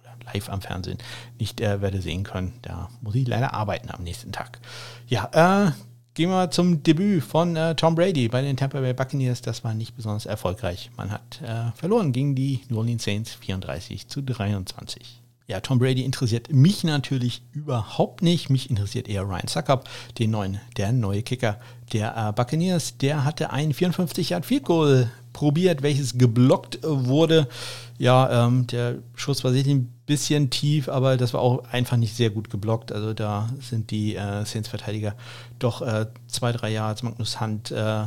oder live am Fernsehen nicht äh, werde sehen können. Da muss ich leider arbeiten am nächsten Tag. Ja, äh, gehen wir zum Debüt von äh, Tom Brady bei den Tampa Bay Buccaneers. Das war nicht besonders erfolgreich. Man hat äh, verloren gegen die New Orleans Saints 34 zu 23. Ja, Tom Brady interessiert mich natürlich überhaupt nicht. Mich interessiert eher Ryan Suckup, den neuen, der neue Kicker der äh, Buccaneers. Der hatte ein 54 Yard Field Goal probiert, welches geblockt wurde. Ja, ähm, der Schuss war sicherlich ein bisschen tief, aber das war auch einfach nicht sehr gut geblockt. Also da sind die äh, Saints-Verteidiger doch äh, zwei, drei Yards. Magnus Hunt äh,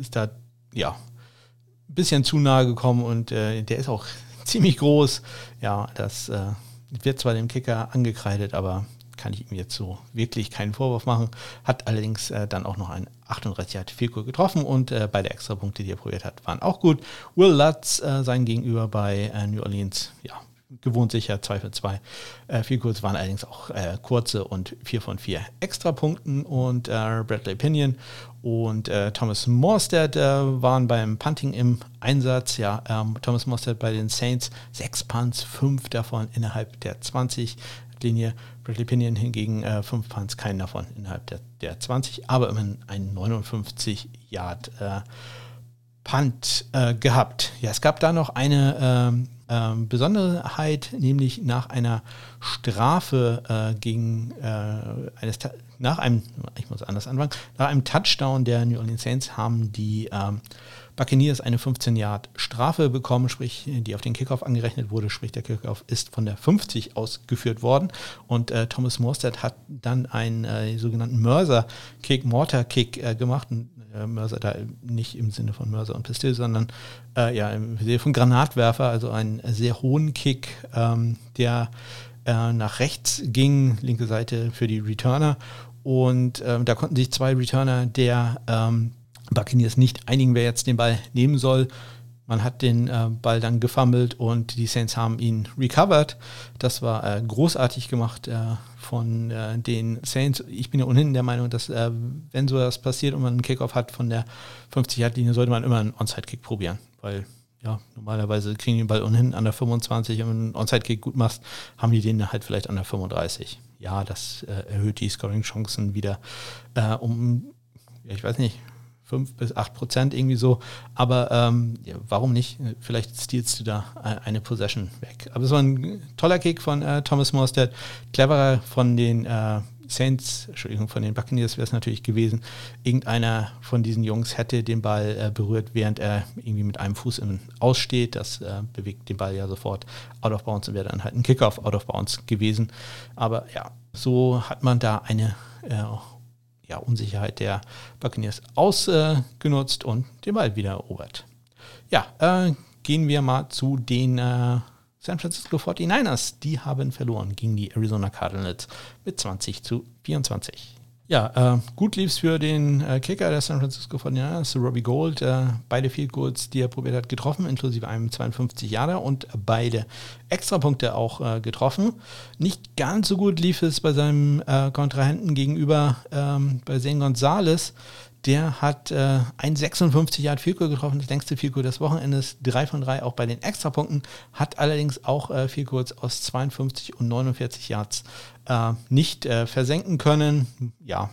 ist da, ja, ein bisschen zu nahe gekommen und äh, der ist auch ziemlich groß. Ja, das äh, wird zwar dem Kicker angekreidet, aber kann ich ihm jetzt so wirklich keinen Vorwurf machen. Hat allerdings äh, dann auch noch ein 38 hat viel getroffen und äh, beide Extrapunkte, die er probiert hat, waren auch gut. Will Lutz, äh, sein Gegenüber bei äh, New Orleans, ja, gewohnt sicher, 2 für 2. Äh, viel kurz waren allerdings auch äh, kurze und 4 von 4 Extrapunkten und äh, Bradley Pinion und äh, Thomas Morstead äh, waren beim Punting im Einsatz. Ja, ähm, Thomas Morstead bei den Saints, 6 Punts, 5 davon innerhalb der 20 Linie. Bradley Pinion hingegen 5 äh, Punts, keinen davon innerhalb der, der 20, aber immerhin ein 59 Yard äh, Punt äh, gehabt. Ja, es gab da noch eine ähm, ähm, Besonderheit, nämlich nach einer Strafe äh, gegen eines nach einem, ich muss anders anfangen, nach einem Touchdown der New Orleans Saints haben die ähm, Buccaneers eine 15 Yard Strafe bekommen, sprich, die auf den Kickoff angerechnet wurde, sprich, der Kickoff ist von der 50 ausgeführt worden. Und äh, Thomas Morstead hat dann einen äh, sogenannten Mörser-Kick, Mortar-Kick äh, gemacht, äh, Mörser da nicht im Sinne von Mörser und Pistol, sondern äh, ja, im Sinne von Granatwerfer, also einen sehr hohen Kick, ähm, der äh, nach rechts ging, linke Seite für die Returner und ähm, da konnten sich zwei Returner der ähm, Buccaneers nicht einigen, wer jetzt den Ball nehmen soll. Man hat den äh, Ball dann gefummelt und die Saints haben ihn recovered. Das war äh, großartig gemacht äh, von äh, den Saints. Ich bin ja ohnehin der Meinung, dass äh, wenn so was passiert und man einen Kickoff hat von der 50-Yard-Linie, sollte man immer einen Onside-Kick probieren, weil ja, normalerweise kriegen die den Ball ohnehin an der 25 und wenn du einen Onside-Kick gut machst, haben die den halt vielleicht an der 35. Ja, das äh, erhöht die Scoring-Chancen wieder um, ja, ich weiß nicht, 5 bis 8 Prozent irgendwie so. Aber ähm, ja, warum nicht? Vielleicht stiehlst du da eine Possession weg. Aber es war ein toller Kick von äh, Thomas Morstead. Cleverer von den äh, Saints, Entschuldigung, von den Buccaneers wäre es natürlich gewesen. Irgendeiner von diesen Jungs hätte den Ball äh, berührt, während er irgendwie mit einem Fuß im Aussteht. Das äh, bewegt den Ball ja sofort out of bounds und wäre dann halt ein Kickoff out of bounds gewesen. Aber ja, so hat man da eine äh, ja, Unsicherheit der Buccaneers ausgenutzt und den Ball wieder erobert. Ja, äh, gehen wir mal zu den äh, San Francisco 49ers. Die haben verloren gegen die Arizona Cardinals mit 20 zu 24. Ja, äh, gut lief es für den äh, Kicker der San Francisco 49ers, Robbie Gold. Äh, beide Field Goals, die er probiert hat, getroffen, inklusive einem 52 Jahre und beide Extrapunkte auch äh, getroffen. Nicht ganz so gut lief es bei seinem äh, Kontrahenten gegenüber ähm, bei Zane Gonzalez. Der hat äh, ein 56 Yard Field Goal getroffen, das längste Field Goal des Wochenendes, 3 von 3 auch bei den Extrapunkten, hat allerdings auch äh, Field Goals aus 52 und 49 Yards äh, nicht äh, versenken können. Ja,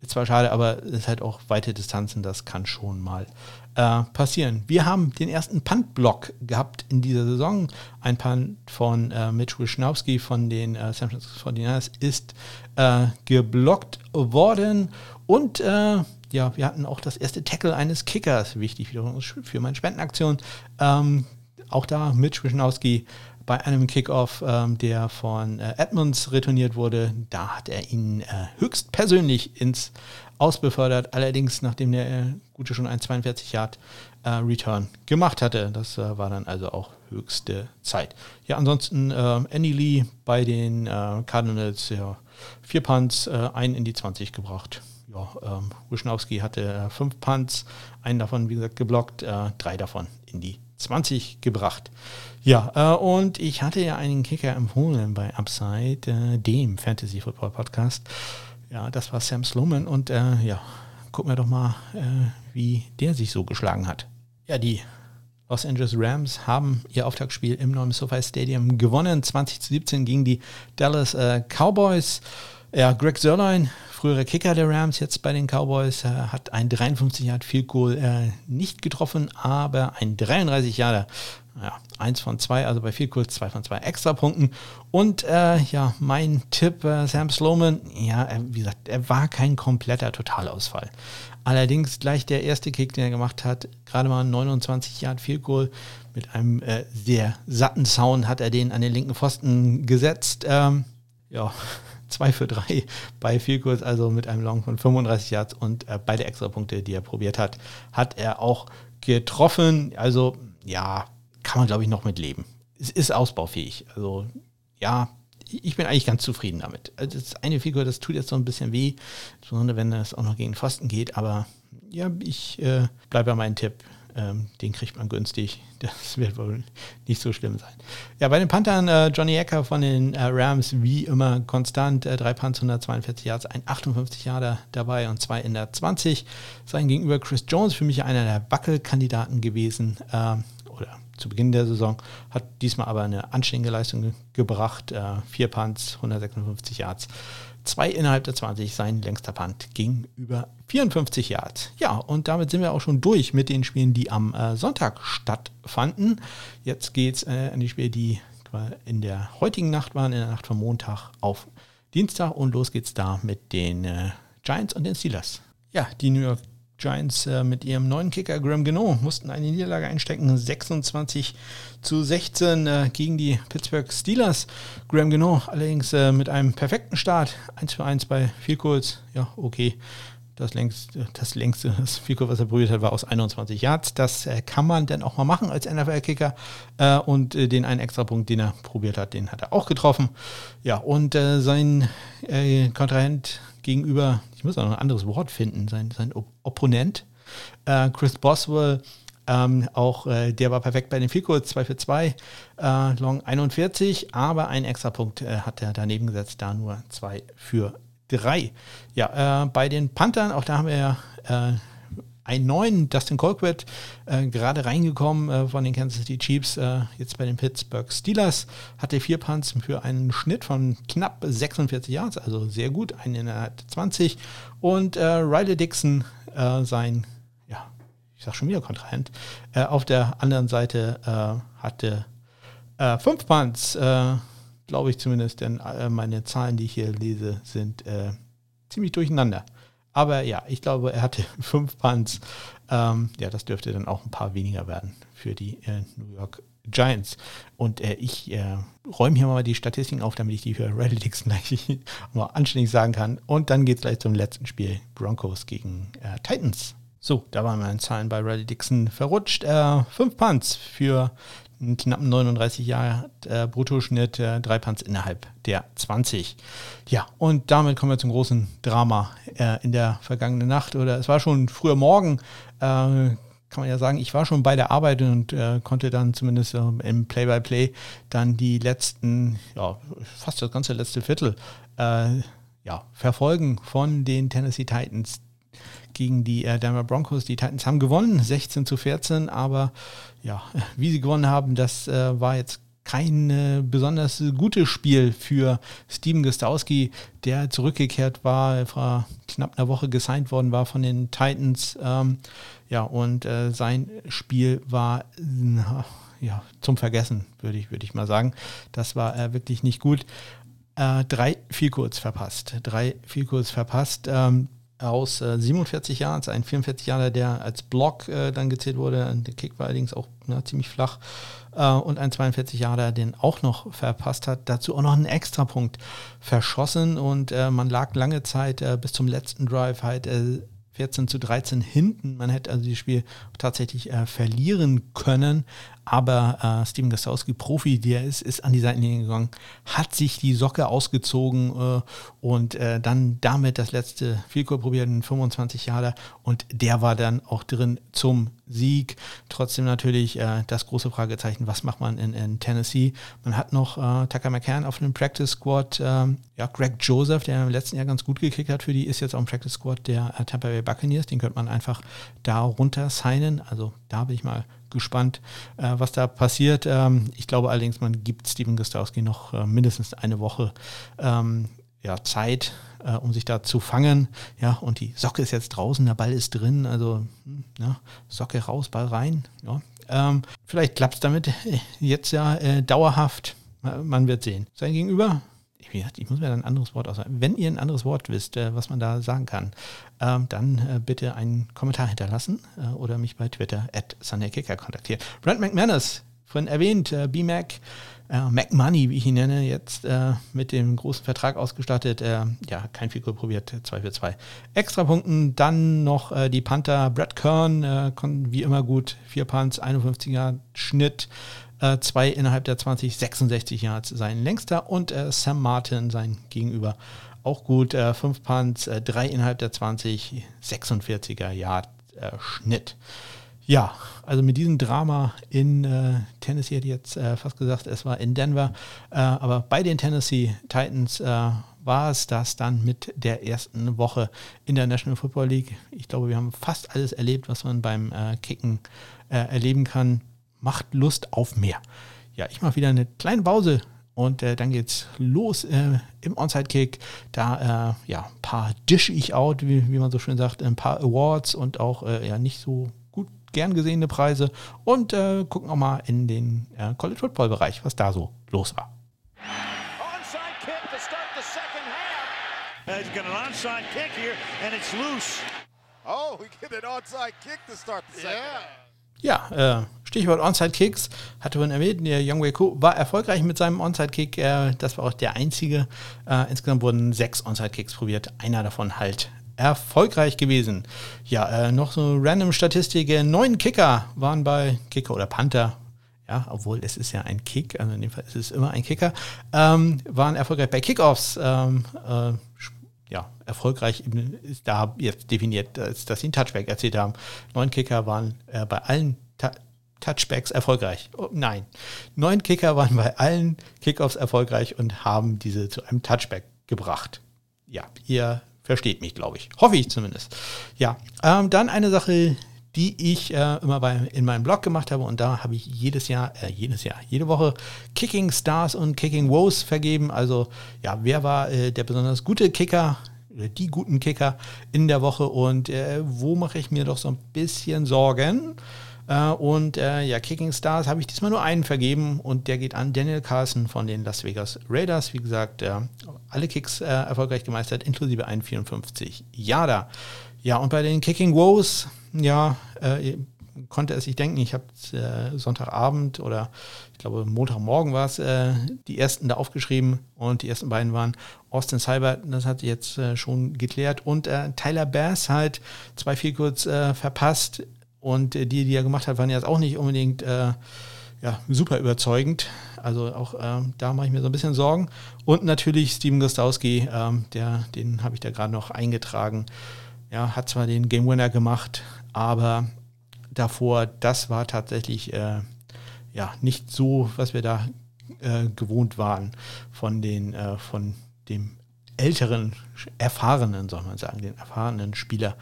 ist zwar schade, aber es ist halt auch weite Distanzen, das kann schon mal äh, passieren. Wir haben den ersten Punt-Block gehabt in dieser Saison. Ein Punt von äh, Mitch Wischnowski von den äh, San Francisco 49ers ist äh, geblockt worden und äh, ja, wir hatten auch das erste Tackle eines Kickers, wichtig wiederum für meine Spendenaktion. Ähm, auch da Mitch Wischnowski bei einem Kickoff, ähm, der von äh, Edmonds retourniert wurde, da hat er ihn äh, höchstpersönlich ins Aus befördert. Allerdings, nachdem der äh, Gute schon ein 42 Yard äh, Return gemacht hatte. Das äh, war dann also auch höchste Zeit. Ja, ansonsten äh, Andy Lee bei den äh, Cardinals, ja, vier Punts, einen in die 20 gebracht. Ja, ähm, Wischnowski hatte äh, fünf Punts, einen davon, wie gesagt, geblockt, drei davon in die 20 gebracht. Ja, äh, und ich hatte ja einen Kicker empfohlen bei Upside, äh, dem Fantasy Football Podcast. Ja, das war Sam Sloman und äh, ja, gucken wir doch mal, äh, wie der sich so geschlagen hat. Ja, die Los Angeles Rams haben ihr Auftaktspiel im neuen SoFi Stadium gewonnen, 20 zu 17 gegen die Dallas äh, Cowboys. Ja, Greg Sörlein, frühere Kicker der Rams, jetzt bei den Cowboys, äh, hat ein 53 Yard Field Goal äh, nicht getroffen, aber ein 33 Jahre ja, eins von zwei, also bei viel kurz zwei von zwei Extrapunkten. Und äh, ja, mein Tipp, äh, Sam Sloman, ja, er, wie gesagt, er war kein kompletter Totalausfall. Allerdings gleich der erste Kick, den er gemacht hat, gerade mal 29 Yard Field Goal mit einem äh, sehr satten Sound hat er den an den linken Pfosten gesetzt. Ähm, ja, 2 für 3 bei Goals, also mit einem Long von 35 Yards und äh, beide Extrapunkte, die er probiert hat, hat er auch getroffen. Also ja, kann man, glaube ich, noch mit leben. Es ist ausbaufähig. Also ja, ich bin eigentlich ganz zufrieden damit. Also das eine Figur, das tut jetzt so ein bisschen weh, insbesondere wenn es auch noch gegen Pfosten geht, aber ja, ich äh, bleibe bei meinem Tipp. Ähm, den kriegt man günstig. Das wird wohl nicht so schlimm sein. Ja, bei den Panthern äh, Johnny Ecker von den äh, Rams wie immer konstant. Äh, drei Punts, 142 Yards, ein 58 Yarder dabei und zwei in der 20. Sein Gegenüber Chris Jones für mich einer der Wackelkandidaten gewesen. Ähm, oder zu Beginn der Saison, hat diesmal aber eine anständige Leistung ge gebracht. Äh, vier Punts, 156 Yards. Zwei innerhalb der 20, sein längster Punt ging über 54 Yards. Ja, und damit sind wir auch schon durch mit den Spielen, die am äh, Sonntag stattfanden. Jetzt geht es äh, an die Spiele, die in der heutigen Nacht waren, in der Nacht von Montag auf Dienstag. Und los geht's da mit den äh, Giants und den Steelers. Ja, die New York Giants äh, mit ihrem neuen Kicker Graham Geno mussten eine Niederlage einstecken, 26 zu 16 äh, gegen die Pittsburgh Steelers. Graham Geno allerdings äh, mit einem perfekten Start, 1 für 1 bei Goals, ja okay. Das längste, das längste, das Field was er probiert hat, war aus 21 Yards. Das äh, kann man dann auch mal machen als NFL-Kicker. Äh, und äh, den einen Extrapunkt, den er probiert hat, den hat er auch getroffen. Ja, und sein Kontrahent gegenüber, ich muss auch noch ein anderes Wort finden, sein, sein Opponent, äh, Chris Boswell, ähm, auch äh, der war perfekt bei den Fico, 2 für 2, äh, Long 41, aber einen Extrapunkt äh, hat er daneben gesetzt, da nur 2 für 3. Ja, äh, bei den Panthern, auch da haben wir ja äh, einen neuen Dustin Colquitt, äh, gerade reingekommen äh, von den Kansas City Chiefs, äh, jetzt bei den Pittsburgh Steelers, hatte vier Punts für einen Schnitt von knapp 46 Yards, also sehr gut, einen in der 20. Und äh, Riley Dixon, äh, sein, ja, ich sag schon wieder Kontrahent, äh, auf der anderen Seite hatte fünf Punts, glaube ich zumindest, denn meine Zahlen, die ich hier lese, sind ziemlich durcheinander. Aber ja, ich glaube, er hatte fünf Punts. Ähm, ja, das dürfte dann auch ein paar weniger werden für die äh, New York Giants. Und äh, ich äh, räume hier mal die Statistiken auf, damit ich die für Redditix gleich mal anständig sagen kann. Und dann geht es gleich zum letzten Spiel: Broncos gegen äh, Titans. So, da waren meine Zahlen bei Riley Dixon verrutscht. Äh, fünf Punts für einen knappen 39 Jahre äh, Bruttoschnitt, äh, drei Punts innerhalb der 20. Ja, und damit kommen wir zum großen Drama äh, in der vergangenen Nacht. Oder es war schon früher Morgen, äh, kann man ja sagen, ich war schon bei der Arbeit und äh, konnte dann zumindest im Play-by-Play -play dann die letzten, ja, fast das ganze letzte Viertel äh, ja, verfolgen von den Tennessee Titans gegen die äh, Denver Broncos. Die Titans haben gewonnen, 16 zu 14, aber ja, wie sie gewonnen haben, das äh, war jetzt kein äh, besonders gutes Spiel für Steven Gostowski, der zurückgekehrt war, vor knapp einer Woche gesigned worden war von den Titans. Ähm, ja, und äh, sein Spiel war ja, zum Vergessen, würde ich, würd ich mal sagen. Das war äh, wirklich nicht gut. Äh, drei viel kurz verpasst. Drei viel kurz verpasst. Ähm, aus äh, 47 Jahren, ein 44 Jahre, der als Block äh, dann gezählt wurde. Der Kick war allerdings auch na, ziemlich flach. Äh, und ein 42 Jahre, den auch noch verpasst hat. Dazu auch noch einen Extrapunkt verschossen und äh, man lag lange Zeit äh, bis zum letzten Drive halt 14 äh, zu 13 hinten. Man hätte also das Spiel tatsächlich verlieren können. Aber äh, Steven Gostowski, Profi, der ist, ist an die Seitenlinie gegangen, hat sich die Socke ausgezogen äh, und äh, dann damit das letzte Vielkur probiert, einen 25 Jahre und der war dann auch drin zum Sieg. Trotzdem natürlich äh, das große Fragezeichen, was macht man in, in Tennessee? Man hat noch äh, Tucker McCann auf einem Practice Squad. Ähm, ja, Greg Joseph, der im letzten Jahr ganz gut gekickt hat für die, ist jetzt auch im Practice Squad der äh, Tampa Bay Buccaneers. Den könnte man einfach da runter signen. Also da bin ich mal gespannt, äh, was da passiert. Ähm, ich glaube allerdings, man gibt Steven Gostowski noch äh, mindestens eine Woche ähm, ja, Zeit, äh, um sich da zu fangen. Ja, und die Socke ist jetzt draußen, der Ball ist drin, also hm, ja, Socke raus, Ball rein. Ja. Ähm, vielleicht klappt es damit jetzt ja äh, dauerhaft. Man wird sehen. Sein Gegenüber ich muss mir ein anderes Wort aussagen. Wenn ihr ein anderes Wort wisst, äh, was man da sagen kann, ähm, dann äh, bitte einen Kommentar hinterlassen äh, oder mich bei Twitter at SundayKicker kontaktieren. Brent McManus, von erwähnt, BMac, Mac Money, wie ich ihn nenne, jetzt mit dem großen Vertrag ausgestattet. ja, kein Figur probiert, 2 für 2. Extra Punkten, dann noch die Panther, Brad Kern, wie immer gut, 4 Punts, 51er Schnitt, äh, zwei innerhalb der 20, 66 Yards sein längster und äh, Sam Martin sein Gegenüber auch gut. Äh, fünf Punts, äh, drei innerhalb der 20, 46er Yard äh, Schnitt. Ja, also mit diesem Drama in äh, Tennessee hätte ich jetzt äh, fast gesagt, es war in Denver, äh, aber bei den Tennessee Titans äh, war es das dann mit der ersten Woche in der National Football League. Ich glaube, wir haben fast alles erlebt, was man beim äh, Kicken erleben kann. Macht Lust auf mehr. Ja, ich mache wieder eine kleine Pause und äh, dann geht's los äh, im Onside-Kick. Da äh, ja, ein paar dish ich out, wie, wie, man so schön sagt, ein paar Awards und auch äh, ja nicht so gut gern gesehene Preise. Und äh, gucken auch mal in den äh, College Football-Bereich, was da so los war. Onside kick to start the second half. he's got an onside kick here and it's loose. Oh, we get an onside kick to start the second yeah. half. Ja, äh, Stichwort Onside-Kicks, hatte man erwähnt, der Young Wei Ko war erfolgreich mit seinem Onside-Kick. Äh, das war auch der einzige. Äh, insgesamt wurden sechs Onside-Kicks probiert, einer davon halt erfolgreich gewesen. Ja, äh, noch so random Statistik. Äh, neun Kicker waren bei Kicker oder Panther. Ja, obwohl es ist ja ein Kick, also in dem Fall ist es immer ein Kicker, ähm, waren erfolgreich bei Kickoffs. Ähm, äh, erfolgreich ist da jetzt definiert, dass, dass sie einen Touchback erzielt haben. Neun Kicker waren äh, bei allen Ta Touchbacks erfolgreich. Oh, nein, neun Kicker waren bei allen Kickoffs erfolgreich und haben diese zu einem Touchback gebracht. Ja, ihr versteht mich, glaube ich. Hoffe ich zumindest. Ja, ähm, dann eine Sache, die ich äh, immer bei, in meinem Blog gemacht habe. Und da habe ich jedes Jahr, äh, jedes Jahr, jede Woche Kicking Stars und Kicking Woes vergeben. Also ja, wer war äh, der besonders gute Kicker, die guten Kicker in der Woche und äh, wo mache ich mir doch so ein bisschen Sorgen? Äh, und äh, ja, Kicking Stars habe ich diesmal nur einen vergeben und der geht an Daniel Carson von den Las Vegas Raiders. Wie gesagt, alle Kicks erfolgreich gemeistert, inklusive 1,54 Jada. Ja, und bei den Kicking Woes, ja, äh, konnte es sich denken, ich habe äh, Sonntagabend oder ich glaube Montagmorgen war es, äh, die ersten da aufgeschrieben und die ersten beiden waren Austin Cyber, das hat jetzt äh, schon geklärt und äh, Tyler Bass halt zwei viel kurz äh, verpasst und die, die er gemacht hat, waren jetzt auch nicht unbedingt ja, super überzeugend. Also auch ähm, da mache ich mir so ein bisschen Sorgen. Und natürlich Steven Gostowski, ähm, der, den habe ich da gerade noch eingetragen. Ja, hat zwar den Game Winner gemacht, aber davor, das war tatsächlich äh, ja nicht so, was wir da äh, gewohnt waren von den äh, von dem älteren, erfahrenen, soll man sagen, den erfahrenen Spieler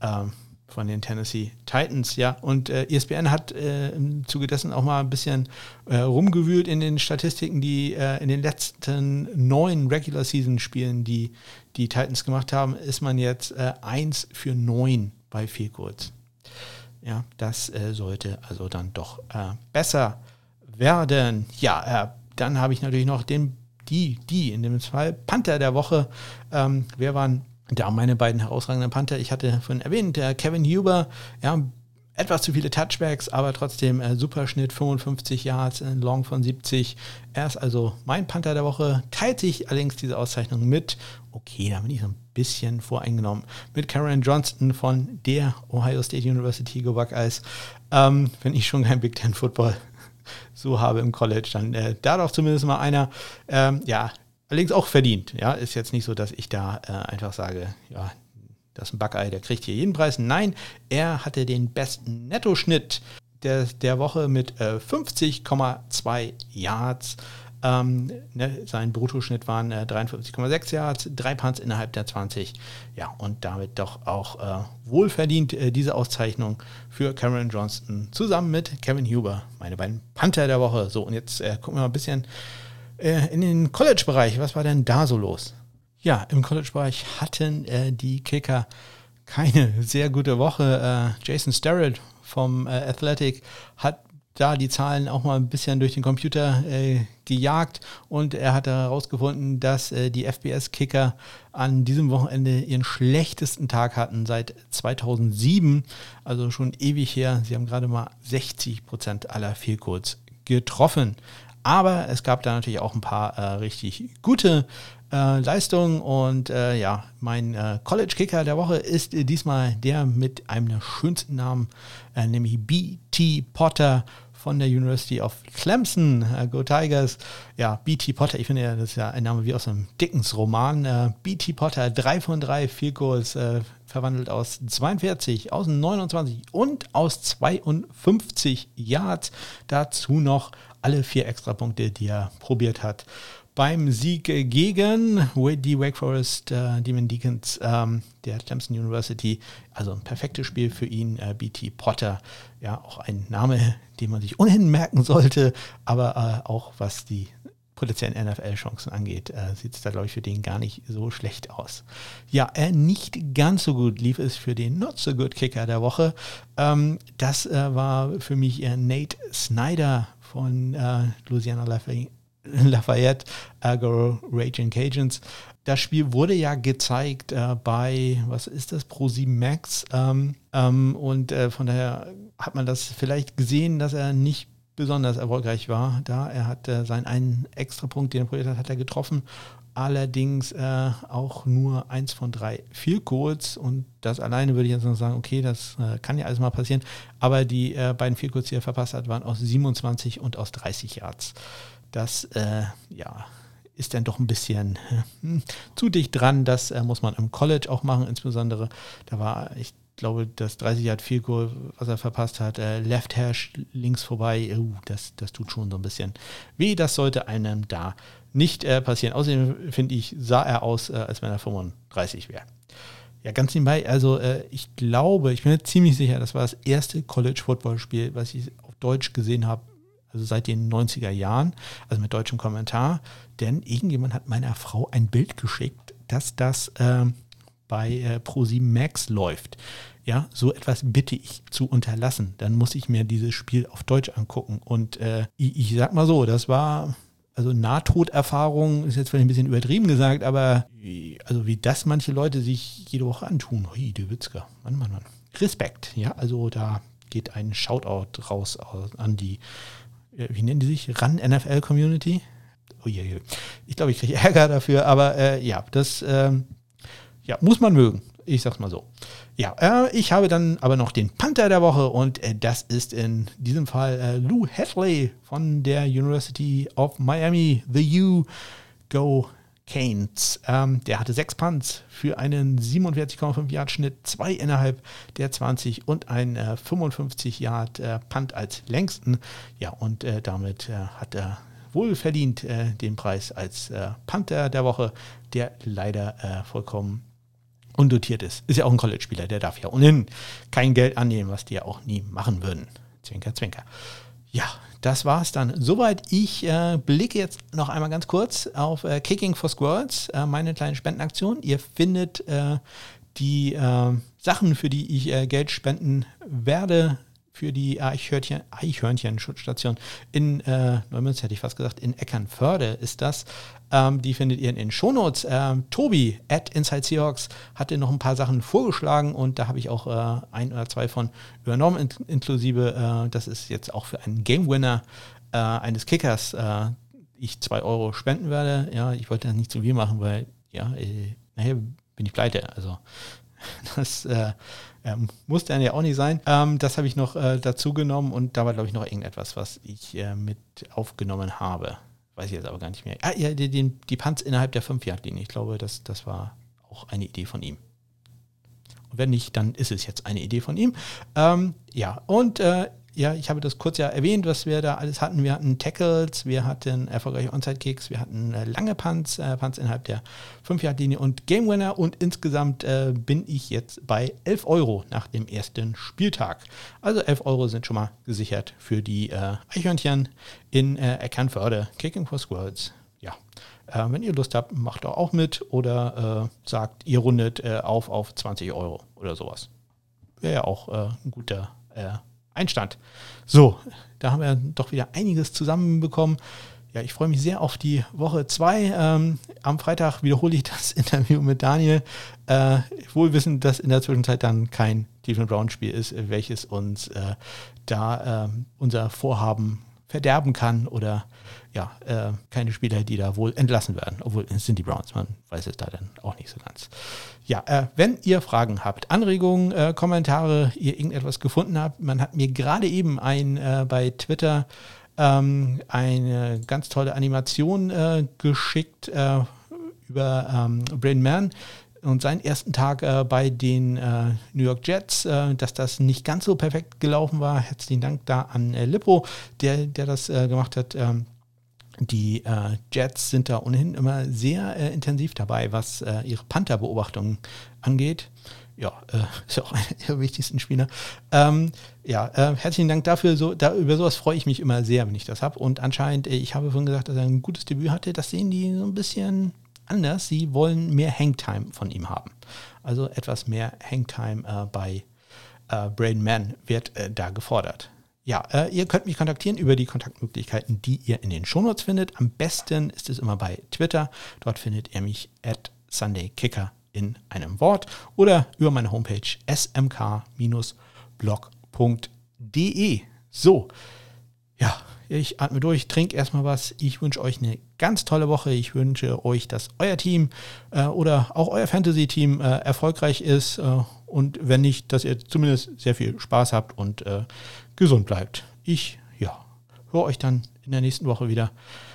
ähm, von den Tennessee Titans, ja. Und äh, ESPN hat äh, im Zuge dessen auch mal ein bisschen äh, rumgewühlt in den Statistiken, die äh, in den letzten neun Regular Season Spielen, die die Titans gemacht haben, ist man jetzt äh, 1 für 9 bei Fehlkurz. Ja, das äh, sollte also dann doch äh, besser werden. Ja, äh, dann habe ich natürlich noch den, die, die in dem Fall Panther der Woche. Ähm, wer waren da meine beiden herausragenden Panther? Ich hatte vorhin erwähnt, der Kevin Huber, ja, etwas zu viele Touchbacks, aber trotzdem äh, Superschnitt 55 Yards, ein Long von 70. Er ist also mein Panther der Woche, teilt sich allerdings diese Auszeichnung mit, okay, da bin ich so ein bisschen voreingenommen, mit Karen Johnston von der Ohio State University Go Buckeyes. Ähm, wenn ich schon kein Big Ten Football so habe im College, dann äh, doch zumindest mal einer. Ähm, ja, allerdings auch verdient. Ja, ist jetzt nicht so, dass ich da äh, einfach sage, ja, das ist ein Buckeye, der kriegt hier jeden Preis. Nein, er hatte den besten Nettoschnitt der, der Woche mit äh, 50,2 Yards. Ähm, ne, sein Bruttoschnitt waren äh, 53,6 Yards, drei Punts innerhalb der 20. Ja, und damit doch auch äh, wohlverdient äh, diese Auszeichnung für Cameron Johnston zusammen mit Kevin Huber, meine beiden Panther der Woche. So, und jetzt äh, gucken wir mal ein bisschen äh, in den College-Bereich. Was war denn da so los? Ja, im College-Bereich hatten äh, die Kicker keine sehr gute Woche. Äh, Jason Starrett vom äh, Athletic hat da die Zahlen auch mal ein bisschen durch den Computer äh, gejagt und er hat herausgefunden, dass äh, die FBS-Kicker an diesem Wochenende ihren schlechtesten Tag hatten seit 2007, also schon ewig her. Sie haben gerade mal 60 Prozent aller Fehlcodes getroffen. Aber es gab da natürlich auch ein paar äh, richtig gute äh, Leistung. Und äh, ja, mein äh, College-Kicker der Woche ist diesmal der mit einem der schönsten Namen, äh, nämlich B.T. Potter von der University of Clemson. Äh, Go Tigers. Ja, B.T. Potter, ich finde ja, das ist ja ein Name wie aus einem Dickens-Roman. Äh, B.T. Potter, 3 von 3 Field Goals, verwandelt aus 42, aus 29 und aus 52 Yards. Dazu noch alle vier Extrapunkte, die er probiert hat beim Sieg gegen die Wake Forest äh, Demon Deacons ähm, der Clemson University. Also ein perfektes Spiel für ihn, äh, BT Potter. Ja, auch ein Name, den man sich ohnehin merken sollte, aber äh, auch was die potenziellen NFL-Chancen angeht, äh, sieht es da, glaube ich, für den gar nicht so schlecht aus. Ja, äh, nicht ganz so gut lief es für den Not So Good Kicker der Woche. Ähm, das äh, war für mich äh, Nate Snyder von äh, Louisiana Lafayette Lafayette, ergo Raging Cajuns. Das Spiel wurde ja gezeigt äh, bei, was ist das, Pro7 Max. Ähm, ähm, und äh, von daher hat man das vielleicht gesehen, dass er nicht besonders erfolgreich war. Da er hat äh, seinen einen Extrapunkt, den er probiert hat, hat er getroffen. Allerdings äh, auch nur eins von drei Field Goals und das alleine würde ich jetzt noch sagen, okay, das äh, kann ja alles mal passieren. Aber die äh, beiden Field Goals, die er verpasst hat, waren aus 27 und aus 30 Yards das äh, ja, ist dann doch ein bisschen hm, zu dicht dran. Das äh, muss man im College auch machen, insbesondere. Da war, ich glaube, das 30 Yard Field Goal, was er verpasst hat, äh, Left Hash links vorbei, uh, das, das tut schon so ein bisschen weh. Das sollte einem da nicht äh, passieren. Außerdem finde ich, sah er aus, äh, als wenn er 35 wäre. Ja, ganz nebenbei, also äh, ich glaube, ich bin mir ziemlich sicher, das war das erste College-Football-Spiel, was ich auf Deutsch gesehen habe, also seit den 90er Jahren, also mit deutschem Kommentar, denn irgendjemand hat meiner Frau ein Bild geschickt, dass das äh, bei äh, Pro7 Max läuft. Ja, so etwas bitte ich zu unterlassen. Dann muss ich mir dieses Spiel auf Deutsch angucken. Und äh, ich, ich sag mal so, das war also Nahtoderfahrung ist jetzt vielleicht ein bisschen übertrieben gesagt, aber also wie das manche Leute sich jede Woche antun. Hui, du Witzka. Mann, Mann, Mann. Respekt, ja, also da geht ein Shoutout raus an die wie nennen die sich? Run NFL Community? Oh. Ich glaube, ich kriege Ärger dafür, aber äh, ja, das ähm, ja, muss man mögen. Ich sag's mal so. Ja, äh, ich habe dann aber noch den Panther der Woche und äh, das ist in diesem Fall äh, Lou Hadley von der University of Miami, the U. Go Keynes. Ähm, der hatte sechs Punts für einen 47,5 Yard Schnitt, zwei innerhalb der 20 und ein äh, 55 Yard äh, Punt als längsten. Ja, und äh, damit äh, hat er wohl verdient äh, den Preis als äh, Panther der Woche, der leider vollkommen undotiert ist. Ist ja auch ein College-Spieler, der darf ja ohnehin kein Geld annehmen, was die ja auch nie machen würden. Zwinker, zwinker. Ja, das war es dann. Soweit. Ich äh, blicke jetzt noch einmal ganz kurz auf äh, Kicking for Squirrels, äh, meine kleine Spendenaktion. Ihr findet äh, die äh, Sachen, für die ich äh, Geld spenden werde, für die Eichhörnchen, Eichhörnchen-Schutzstation in äh, Neumünster, hätte ich fast gesagt, in Eckernförde ist das. Ähm, die findet ihr in den Shownotes. Ähm, Tobi at Inside Seahawks hatte noch ein paar Sachen vorgeschlagen und da habe ich auch äh, ein oder zwei von übernommen, in, inklusive, äh, das ist jetzt auch für einen Game Winner äh, eines Kickers, äh, ich zwei Euro spenden werde. Ja, ich wollte das nicht zu viel machen, weil ja, äh, nachher bin ich pleite. Also das äh, ähm, muss dann ja auch nicht sein. Ähm, das habe ich noch äh, dazu genommen und da war, glaube ich, noch irgendetwas, was ich äh, mit aufgenommen habe. Weiß ich jetzt aber gar nicht mehr. Ah, ja, die, die, Panz innerhalb der 5-Yard-Linie. Ich glaube, das, das war auch eine Idee von ihm. Und wenn nicht, dann ist es jetzt eine Idee von ihm. Ähm, ja, und äh, ja, ich habe das kurz ja erwähnt, was wir da alles hatten. Wir hatten Tackles, wir hatten erfolgreiche Onside-Kicks, wir hatten äh, lange Punts, äh, Punts innerhalb der 5-Yard-Linie und Game Winner. Und insgesamt äh, bin ich jetzt bei 11 Euro nach dem ersten Spieltag. Also 11 Euro sind schon mal gesichert für die äh, Eichhörnchen in äh, Eckernförde, Kicking for Squirrels. Ja, äh, wenn ihr Lust habt, macht doch auch mit oder äh, sagt, ihr rundet auf auf 20 Euro oder sowas. Wäre ja auch ein guter Einstand. So, da haben wir doch wieder einiges zusammenbekommen. Ja, ich freue mich sehr auf die Woche 2. Ähm, am Freitag wiederhole ich das Interview mit Daniel. Äh, wohl dass in der Zwischenzeit dann kein Cleveland Brown Spiel ist, welches uns äh, da äh, unser Vorhaben verderben kann oder ja, äh, keine Spieler, die da wohl entlassen werden. Obwohl es sind die Browns, man weiß es da dann auch nicht so ganz. Ja, äh, wenn ihr Fragen habt, Anregungen, äh, Kommentare, ihr irgendetwas gefunden habt, man hat mir gerade eben ein äh, bei Twitter ähm, eine ganz tolle Animation äh, geschickt äh, über ähm, Brain Man und seinen ersten Tag äh, bei den äh, New York Jets, äh, dass das nicht ganz so perfekt gelaufen war. Herzlichen Dank da an äh, Lippo, der, der das äh, gemacht hat. Ähm, die äh, Jets sind da ohnehin immer sehr intensiv dabei, was ihre Panther-Beobachtungen angeht. Ja, ist ja auch einer der wichtigsten Spieler. Ähm, ja, herzlichen Dank dafür. So, da, über sowas freue ich mich immer sehr, wenn ich das habe. Und anscheinend, ich habe vorhin gesagt, dass er ein gutes Debüt hatte. Das sehen die so ein bisschen anders. Sie wollen mehr Hangtime von ihm haben. Also etwas mehr Hangtime äh, bei äh, Brain Man wird äh, da gefordert. Ja, äh, ihr könnt mich kontaktieren über die Kontaktmöglichkeiten, die ihr in den Shownotes findet. Am besten ist es immer bei Twitter. Dort findet ihr mich at SundayKicker in einem Wort oder über meine Homepage smk-blog.de. So, ja, ich atme durch, trinke erstmal was. Ich wünsche euch eine ganz tolle Woche. Ich wünsche euch, dass euer Team äh, oder auch euer Fantasy-Team äh, erfolgreich ist. Äh, und wenn nicht, dass ihr zumindest sehr viel Spaß habt und äh, gesund bleibt. Ich, ja, höre euch dann in der nächsten Woche wieder.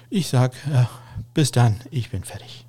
Ich sage, äh, bis dann, ich bin fertig.